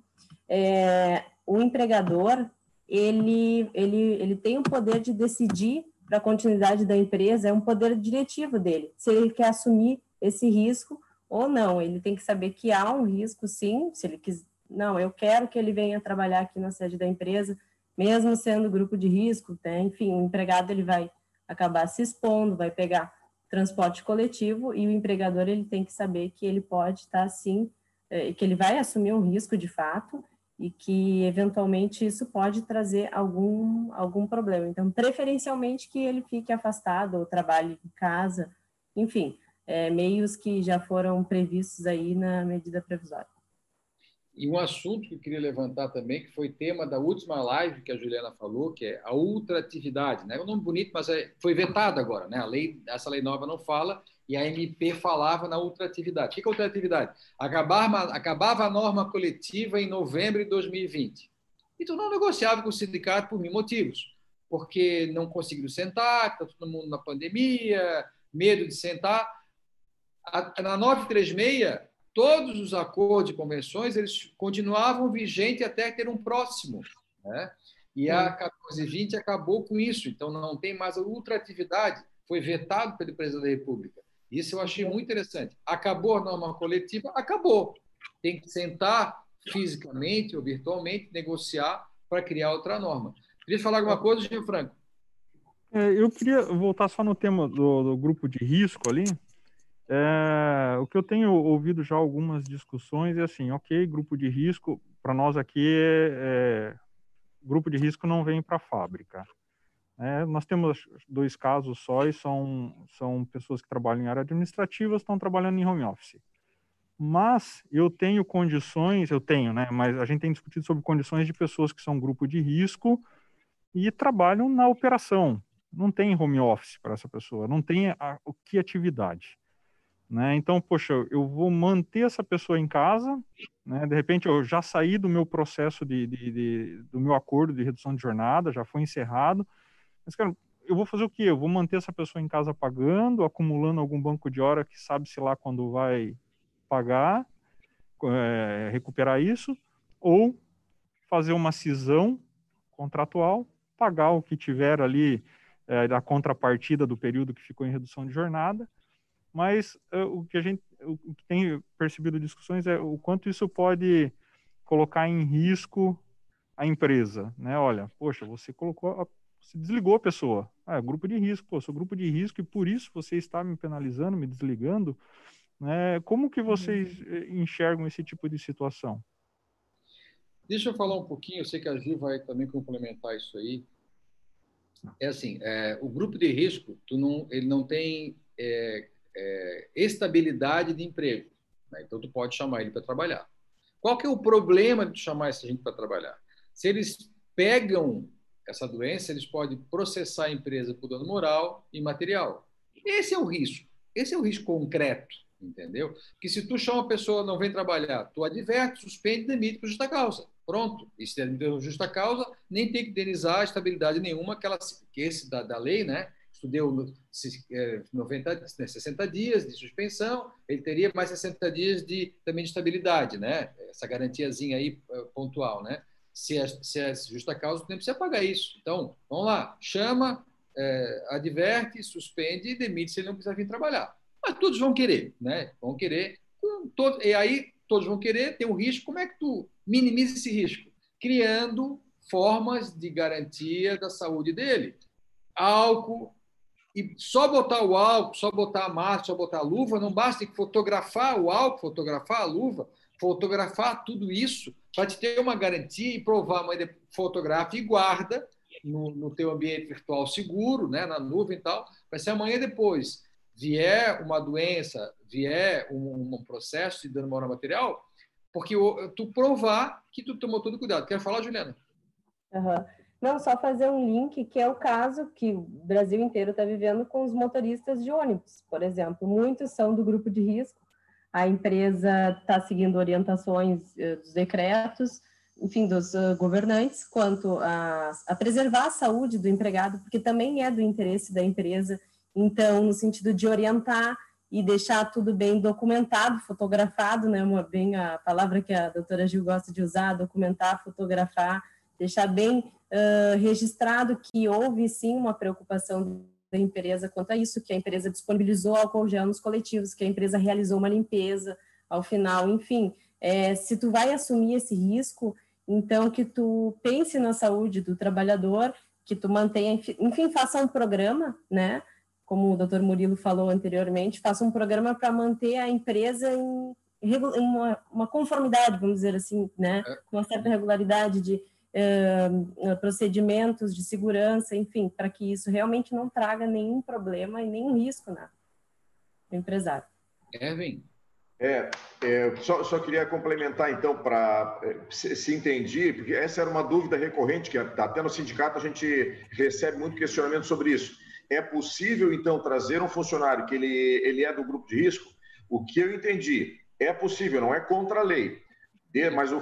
É, o empregador, ele, ele, ele tem o poder de decidir para a continuidade da empresa, é um poder diretivo dele, se ele quer assumir esse risco ou não. Ele tem que saber que há um risco, sim, se ele quiser. Não, eu quero que ele venha trabalhar aqui na sede da empresa, mesmo sendo grupo de risco, né? enfim, o empregado ele vai acabar se expondo, vai pegar transporte coletivo e o empregador ele tem que saber que ele pode estar sim, é, que ele vai assumir um risco de fato e que eventualmente isso pode trazer algum algum problema. Então, preferencialmente que ele fique afastado ou trabalhe em casa, enfim, é, meios que já foram previstos aí na medida provisória. E um assunto que eu queria levantar também, que foi tema da última live que a Juliana falou, que é a ultratividade. Né? É um nome bonito, mas é, foi vetado agora. Né? A lei, essa lei nova não fala, e a MP falava na ultratividade. O que é ultratividade? Acabar, acabava a norma coletiva em novembro de 2020. E tu não negociava com o sindicato por mil motivos. Porque não conseguiram sentar, está todo mundo na pandemia, medo de sentar. A, na 936, todos os acordos e convenções eles continuavam vigentes até ter um próximo. Né? E a 1420 acabou com isso, então não tem mais a ultratividade, foi vetado pelo presidente da República. Isso eu achei muito interessante. Acabou a norma coletiva? Acabou. Tem que sentar fisicamente ou virtualmente, negociar para criar outra norma. Queria falar alguma coisa, Gil Franco? É, eu queria voltar só no tema do, do grupo de risco ali. É, o que eu tenho ouvido já algumas discussões é assim, ok, grupo de risco, para nós aqui, é, é, grupo de risco não vem para a fábrica. É, nós temos dois casos só e são, são pessoas que trabalham em área administrativa, estão trabalhando em home office. Mas eu tenho condições, eu tenho, né? Mas a gente tem discutido sobre condições de pessoas que são grupo de risco e trabalham na operação. Não tem home office para essa pessoa, não tem a, o que atividade. Né? Então, poxa, eu vou manter essa pessoa em casa, né? de repente eu já saí do meu processo de, de, de, do meu acordo de redução de jornada, já foi encerrado, mas, cara, eu vou fazer o quê? Eu vou manter essa pessoa em casa pagando, acumulando algum banco de hora que sabe-se lá quando vai pagar, é, recuperar isso, ou fazer uma cisão contratual, pagar o que tiver ali é, da contrapartida do período que ficou em redução de jornada, mas uh, o que a gente o que tem percebido discussões é o quanto isso pode colocar em risco a empresa, né? Olha, poxa, você colocou, você desligou a pessoa, ah, é grupo de risco, pô, sou grupo de risco e por isso você está me penalizando, me desligando, né? Como que vocês uhum. Eh, enxergam esse tipo de situação? Deixa eu falar um pouquinho, eu sei que a Gil vai também complementar isso aí. É assim, é, o grupo de risco, tu não, ele não tem é, é, estabilidade de emprego. Né? Então, tu pode chamar ele para trabalhar. Qual que é o problema de chamar essa gente para trabalhar? Se eles pegam essa doença, eles podem processar a empresa por dano moral e material. Esse é o risco. Esse é o risco concreto, entendeu? Que se tu chama a pessoa não vem trabalhar, tu adverte, suspende, demite por justa causa. Pronto. E se é justa causa, nem tem que indenizar estabilidade nenhuma que, ela, que esse da, da lei, né? Deu 90, 60 dias de suspensão, ele teria mais 60 dias de também de estabilidade, né? Essa garantiazinha aí eh, pontual, né? Se é, se é justa causa, não precisa pagar isso. Então, vamos lá, chama, é, adverte, suspende e demite se ele não precisar vir trabalhar. Mas todos vão querer, né? Vão querer. Todo, e aí todos vão querer, tem um risco. Como é que tu minimiza esse risco? Criando formas de garantia da saúde dele. Álcool, e só botar o álcool, só botar a máscara, só botar a luva, não basta que fotografar o álcool, fotografar a luva, fotografar tudo isso para te ter uma garantia e provar, mas fotografa e guarda no, no teu ambiente virtual seguro, né, na nuvem e tal, para se amanhã depois vier uma doença, vier um, um processo de dano moral material, porque tu provar que tu tomou todo cuidado. Quer falar, Juliana? Uhum. Não, só fazer um link, que é o caso que o Brasil inteiro está vivendo com os motoristas de ônibus, por exemplo. Muitos são do grupo de risco, a empresa está seguindo orientações uh, dos decretos, enfim, dos uh, governantes, quanto a, a, preservar a saúde do empregado, porque também é do interesse da empresa, então, no sentido de orientar e deixar tudo bem documentado, fotografado, né, uma, bem a palavra que a doutora Gil gosta de usar, documentar, fotografar, deixar bem uh, registrado que houve sim uma preocupação da empresa quanto a isso, que a empresa disponibilizou álcool gel nos coletivos, que a empresa realizou uma limpeza ao final, enfim, é, se tu vai assumir esse risco, então que tu pense na saúde do trabalhador que tu mantenha, enfim, faça um programa, né? Como o doutor Murilo falou anteriormente, faça um programa para manter a empresa em, em uma, uma, conformidade, vamos dizer assim, né? É. Com uma certa regularidade de uh, procedimentos de segurança, enfim, para que isso realmente não traga nenhum problema e nenhum risco né, o empresário. Erwin, é, é, só, só, queria complementar, então, para é, se, se entendi, porque essa era uma dúvida recorrente, que até no sindicato a gente recebe muito questionamento sobre isso. É possível, então, trazer um funcionário que ele, ele é do grupo de risco? O que eu entendi, é possível, não é contra a lei, mas o,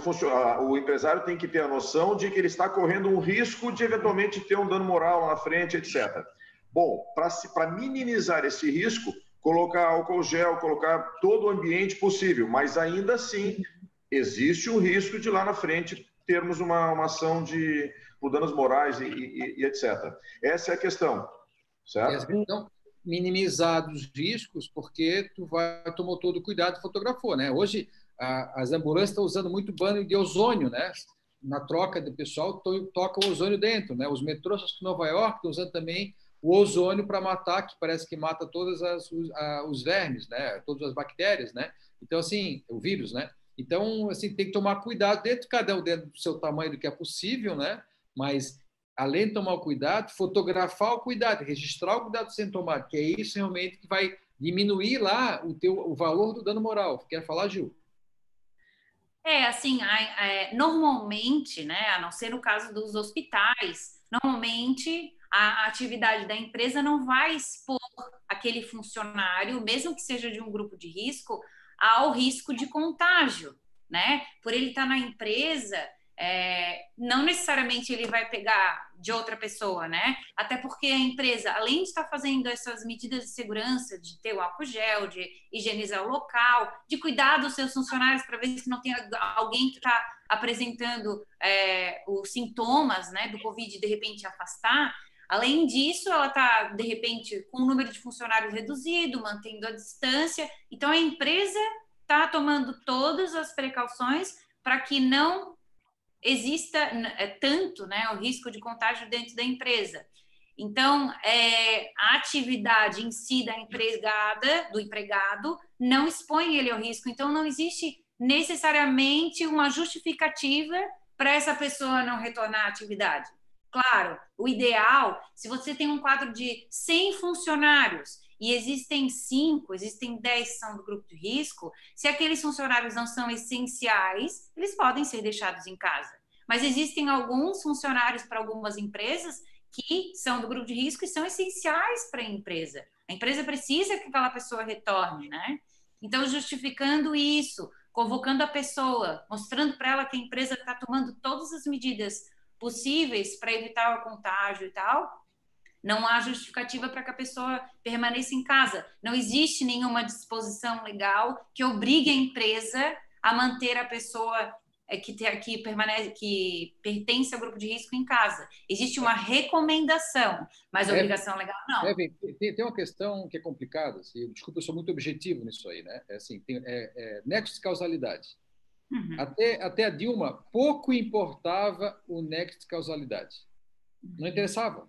o empresário tem que ter a noção de que ele está correndo um risco de, eventualmente, ter um dano moral na frente, etc. Bom, para minimizar esse risco, colocar álcool gel, colocar todo o ambiente possível, mas ainda assim existe o risco de lá na frente termos uma, uma ação de por danos morais e, e, e, etc. Essa é a questão, certo? Então, minimizar os riscos, porque tu vai tomou todo o cuidado e fotografou, né? Hoje a, as ambulâncias estão usando muito banho de ozônio, né? Na troca de pessoal to, toca o ozônio dentro, né? Os metrôs de Nova York estão usando também o ozônio para matar, que parece que mata todos os, vermes, né? Todas as bactérias, né? Então, assim, o vírus, né? Então, assim, tem que tomar cuidado dentro, cada um dentro do seu tamanho do que é possível, né? Mas, além de tomar o cuidado, fotografar o cuidado, registrar o cuidado sendo tomado, que é isso realmente que vai diminuir lá o, teu, o valor do dano moral. Quer falar, Gil? É, assim, é, normalmente, né, a não ser no caso dos hospitais, normalmente a atividade da empresa não vai expor aquele funcionário, mesmo que seja de um grupo de risco, ao risco de contágio, né? Por ele estar na empresa, é, não necessariamente ele vai pegar de outra pessoa, né? Até porque a empresa, além de estar fazendo essas medidas de segurança, de ter o álcool gel, de higienizar o local, de cuidar dos seus funcionários para ver se não tem alguém que está apresentando é, os sintomas, né, do Covid de repente afastar, Além disso, ela está, de repente, com o número de funcionários reduzido, mantendo a distância. Então, a empresa está tomando todas as precauções para que não exista é, tanto né, o risco de contágio dentro da empresa. Então, é, a atividade em si da empregada, do empregado, não expõe ele ao risco. Então, não existe necessariamente uma justificativa para essa pessoa não retornar à atividade. Claro, o ideal, se você tem um quadro de 100 funcionários e existem cinco, existem 10 que são do grupo de risco, se aqueles funcionários não são essenciais, eles podem ser deixados em casa. Mas existem alguns funcionários para algumas empresas que são do grupo de risco e são essenciais para a empresa. A empresa precisa que aquela pessoa retorne, né? Então, justificando isso, convocando a pessoa, mostrando para ela que a empresa está tomando todas as medidas possíveis para evitar o contágio e tal, não há justificativa para que a pessoa permaneça em casa. Não existe nenhuma disposição legal que obrigue a empresa a manter a pessoa é, que, que permanece, que pertence ao grupo de risco em casa. Existe uma recomendação, mas a obrigação legal não. É, tem, tem, uma questão que é complicada. Assim, desculpa, eu sou muito objetivo nisso aí, né? É assim, tem, é, é, nexo de causalidade. Uhum. Até, até a Dilma, pouco importava o nexo de causalidade. Não interessava.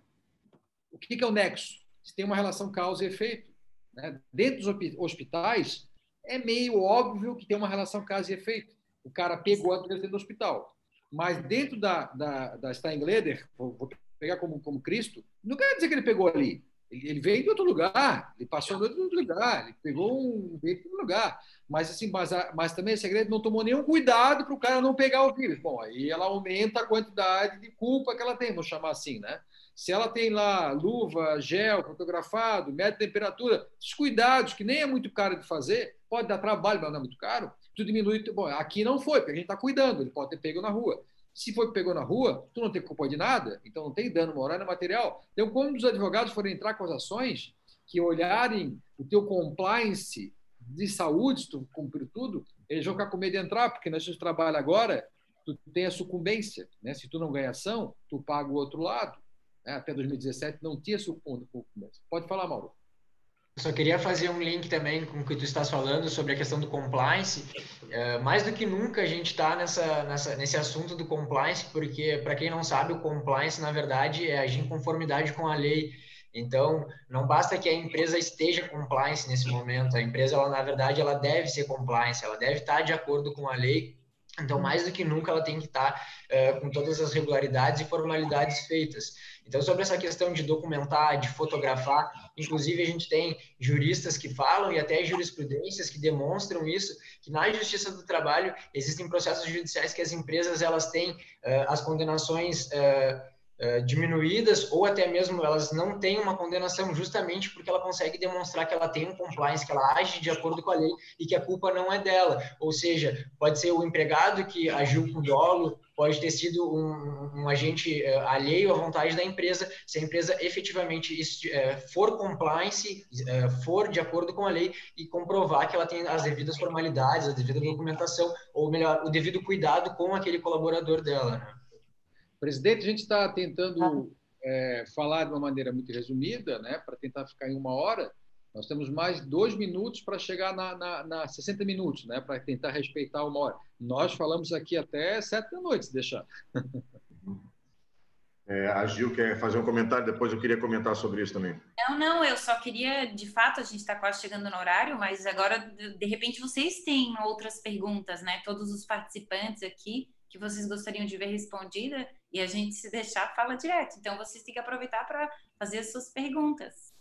O que é o nexo? Se tem uma relação causa e efeito. Né? Dentro dos hospitais, é meio óbvio que tem uma relação causa e efeito. O cara pegou a doença dentro do hospital. Mas dentro da, da, da Steingleder, vou pegar como, como Cristo, não quer dizer que ele pegou ali. Ele, veio de outro lugar, ele passou de outro lugar, ele pegou um veio de outro lugar. Mas, assim, mas, mas também a segredo não tomou nenhum cuidado para o cara não pegar o vírus. Bom, aí ela aumenta a quantidade de culpa que ela tem, vamos chamar assim, né? Se ela tem lá luva, gel, fotografado, mede temperatura, esses cuidados que nem é muito caro de fazer, pode dar trabalho, mas não é muito caro, tu diminui. Bom, aqui não foi, porque a gente está cuidando, ele pode ter pego na rua. Se foi pegou na rua, tu não tem culpa de nada, então não tem dano moral nem material. Então, quando os advogados forem entrar com as ações, que olharem o teu compliance de saúde, se tu cumprir tudo, eles vão ficar com medo de entrar, porque nós gente trabalho agora, tu tem a sucumbência. Né? Se tu não ganha ação, tu paga o outro lado. Né? Até 2017 não tinha sucumbência. Pode falar, Mauro. Só queria fazer um link também com o que tu estás falando sobre a questão do compliance. É, mais do que nunca a gente está nessa, nessa, nesse assunto do compliance, porque, para quem não sabe, o compliance, na verdade, é agir em conformidade com a lei. Então, não basta que a empresa esteja compliance nesse momento, a empresa, ela, na verdade, ela deve ser compliance, ela deve estar de acordo com a lei então, mais do que nunca, ela tem que estar uh, com todas as regularidades e formalidades feitas. Então, sobre essa questão de documentar, de fotografar, inclusive a gente tem juristas que falam e até jurisprudências que demonstram isso, que na Justiça do Trabalho existem processos judiciais que as empresas elas têm uh, as condenações uh, diminuídas ou até mesmo elas não têm uma condenação justamente porque ela consegue demonstrar que ela tem um compliance, que ela age de acordo com a lei e que a culpa não é dela. Ou seja, pode ser o empregado que agiu com dolo, pode ter sido um, um agente uh, alheio à vontade da empresa, se a empresa efetivamente uh, for compliance, uh, for de acordo com a lei e comprovar que ela tem as devidas formalidades, a devida documentação, ou melhor, o devido cuidado com aquele colaborador dela. Né? Presidente, a gente está tentando é, falar de uma maneira muito resumida, né, para tentar ficar em uma hora. Nós temos mais dois minutos para chegar na, na, na 60 minutos, né, para tentar respeitar uma hora. Nós falamos aqui até sete da noite, se deixar. É, a Gil quer fazer um comentário, depois eu queria comentar sobre isso também. Não, não, eu só queria, de fato, a gente está quase chegando no horário, mas agora, de repente, vocês têm outras perguntas, né? Todos os participantes aqui que vocês gostariam de ver respondida e a gente se deixar fala direto. Então vocês têm que aproveitar para fazer as suas perguntas.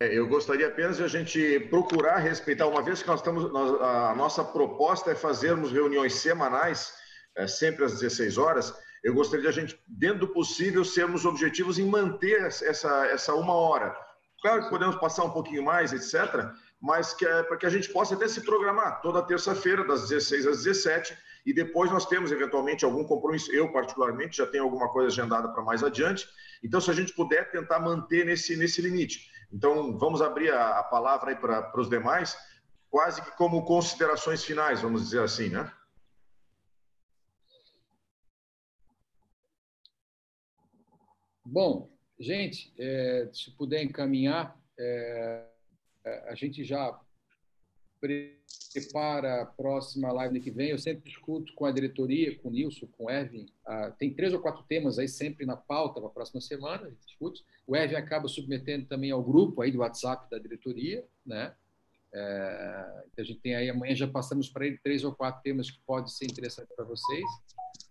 É, eu gostaria apenas de a gente procurar respeitar, uma vez que nós estamos, nós, a nossa proposta é fazermos reuniões semanais, é, sempre às 16 horas. Eu gostaria de a gente, dentro do possível, sermos objetivos em manter essa, essa uma hora. Claro que podemos passar um pouquinho mais, etc., mas que é para que a gente possa até se programar toda terça-feira, das 16 às 17 e depois nós temos eventualmente algum compromisso. Eu, particularmente, já tenho alguma coisa agendada para mais adiante. Então, se a gente puder tentar manter nesse, nesse limite. Então, vamos abrir a, a palavra para os demais, quase que como considerações finais, vamos dizer assim, né? Bom, gente, é, se puder encaminhar, é, a gente já prepara a próxima live que vem. Eu sempre discuto com a diretoria, com o Nilson, com o Erwin. Ah, tem três ou quatro temas aí sempre na pauta para a próxima semana, a gente discute. O Erwin acaba submetendo também ao grupo aí do WhatsApp da diretoria, né? É, então a gente tem aí, amanhã já passamos para ele três ou quatro temas que podem ser interessantes para vocês.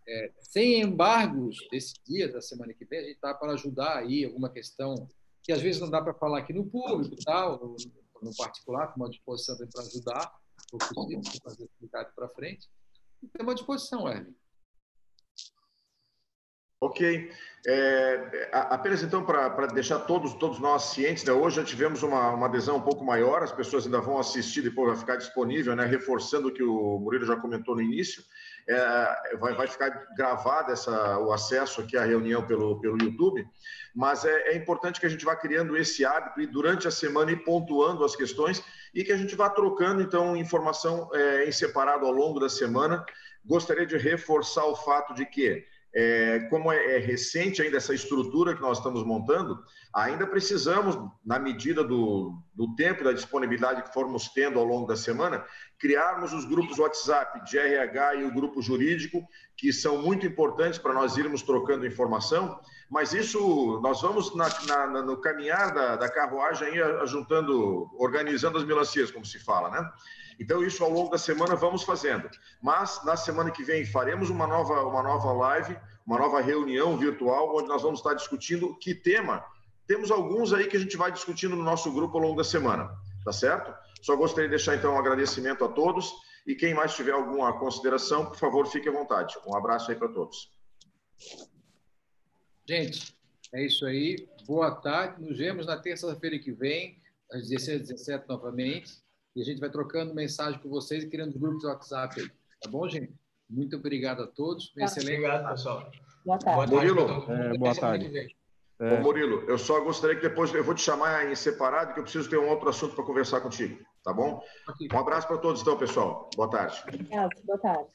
É, sem embargos desse dia, da semana que vem, a gente está para ajudar aí alguma questão que às vezes não dá para falar aqui no público, tal, no particular, com uma disposição para ajudar, o possível, fazer explicado para frente. E tem uma disposição, Erwin. Ok. É, apenas então para deixar todos, todos nós cientes, né, hoje já tivemos uma, uma adesão um pouco maior, as pessoas ainda vão assistir, depois vai ficar disponível, né, reforçando o que o Murilo já comentou no início. É, vai, vai ficar gravado essa, o acesso aqui à reunião pelo, pelo YouTube, mas é, é importante que a gente vá criando esse hábito e durante a semana ir pontuando as questões e que a gente vá trocando então informação é, em separado ao longo da semana. Gostaria de reforçar o fato de que é, como é, é, recente ainda essa estrutura que nós estamos montando, ainda precisamos, na medida do, do tempo, da disponibilidade que formos tendo ao longo da semana, criarmos os grupos WhatsApp de RH e o grupo jurídico, que são muito importantes para nós irmos trocando informação, mas isso nós vamos na, na, no caminhar da, da carruagem juntando, organizando as melancias, como se fala, né? Então, isso ao longo da semana vamos fazendo. Mas na semana que vem faremos uma nova, uma nova live, uma nova reunião virtual, onde nós vamos estar discutindo que tema. Temos alguns aí que a gente vai discutindo no nosso grupo ao longo da semana, tá certo? Só gostaria de deixar então um agradecimento a todos e quem mais tiver alguma consideração, por favor, fique à vontade. Um abraço aí para todos. Gente, é isso aí. Boa tarde. Nos vemos na terça-feira que vem, às 16 17 novamente. E a gente vai trocando mensagem com vocês e criando grupos de WhatsApp aí. Tá bom, gente? Muito obrigado a todos. Tá. Excelente. Obrigado, pessoal. Boa tarde. Murilo, é, boa tarde. É. Ô, Murilo, eu só gostaria que depois eu vou te chamar em separado, que eu preciso ter um outro assunto para conversar contigo, tá bom? Um abraço para todos, então, pessoal. Boa tarde. Boa tarde.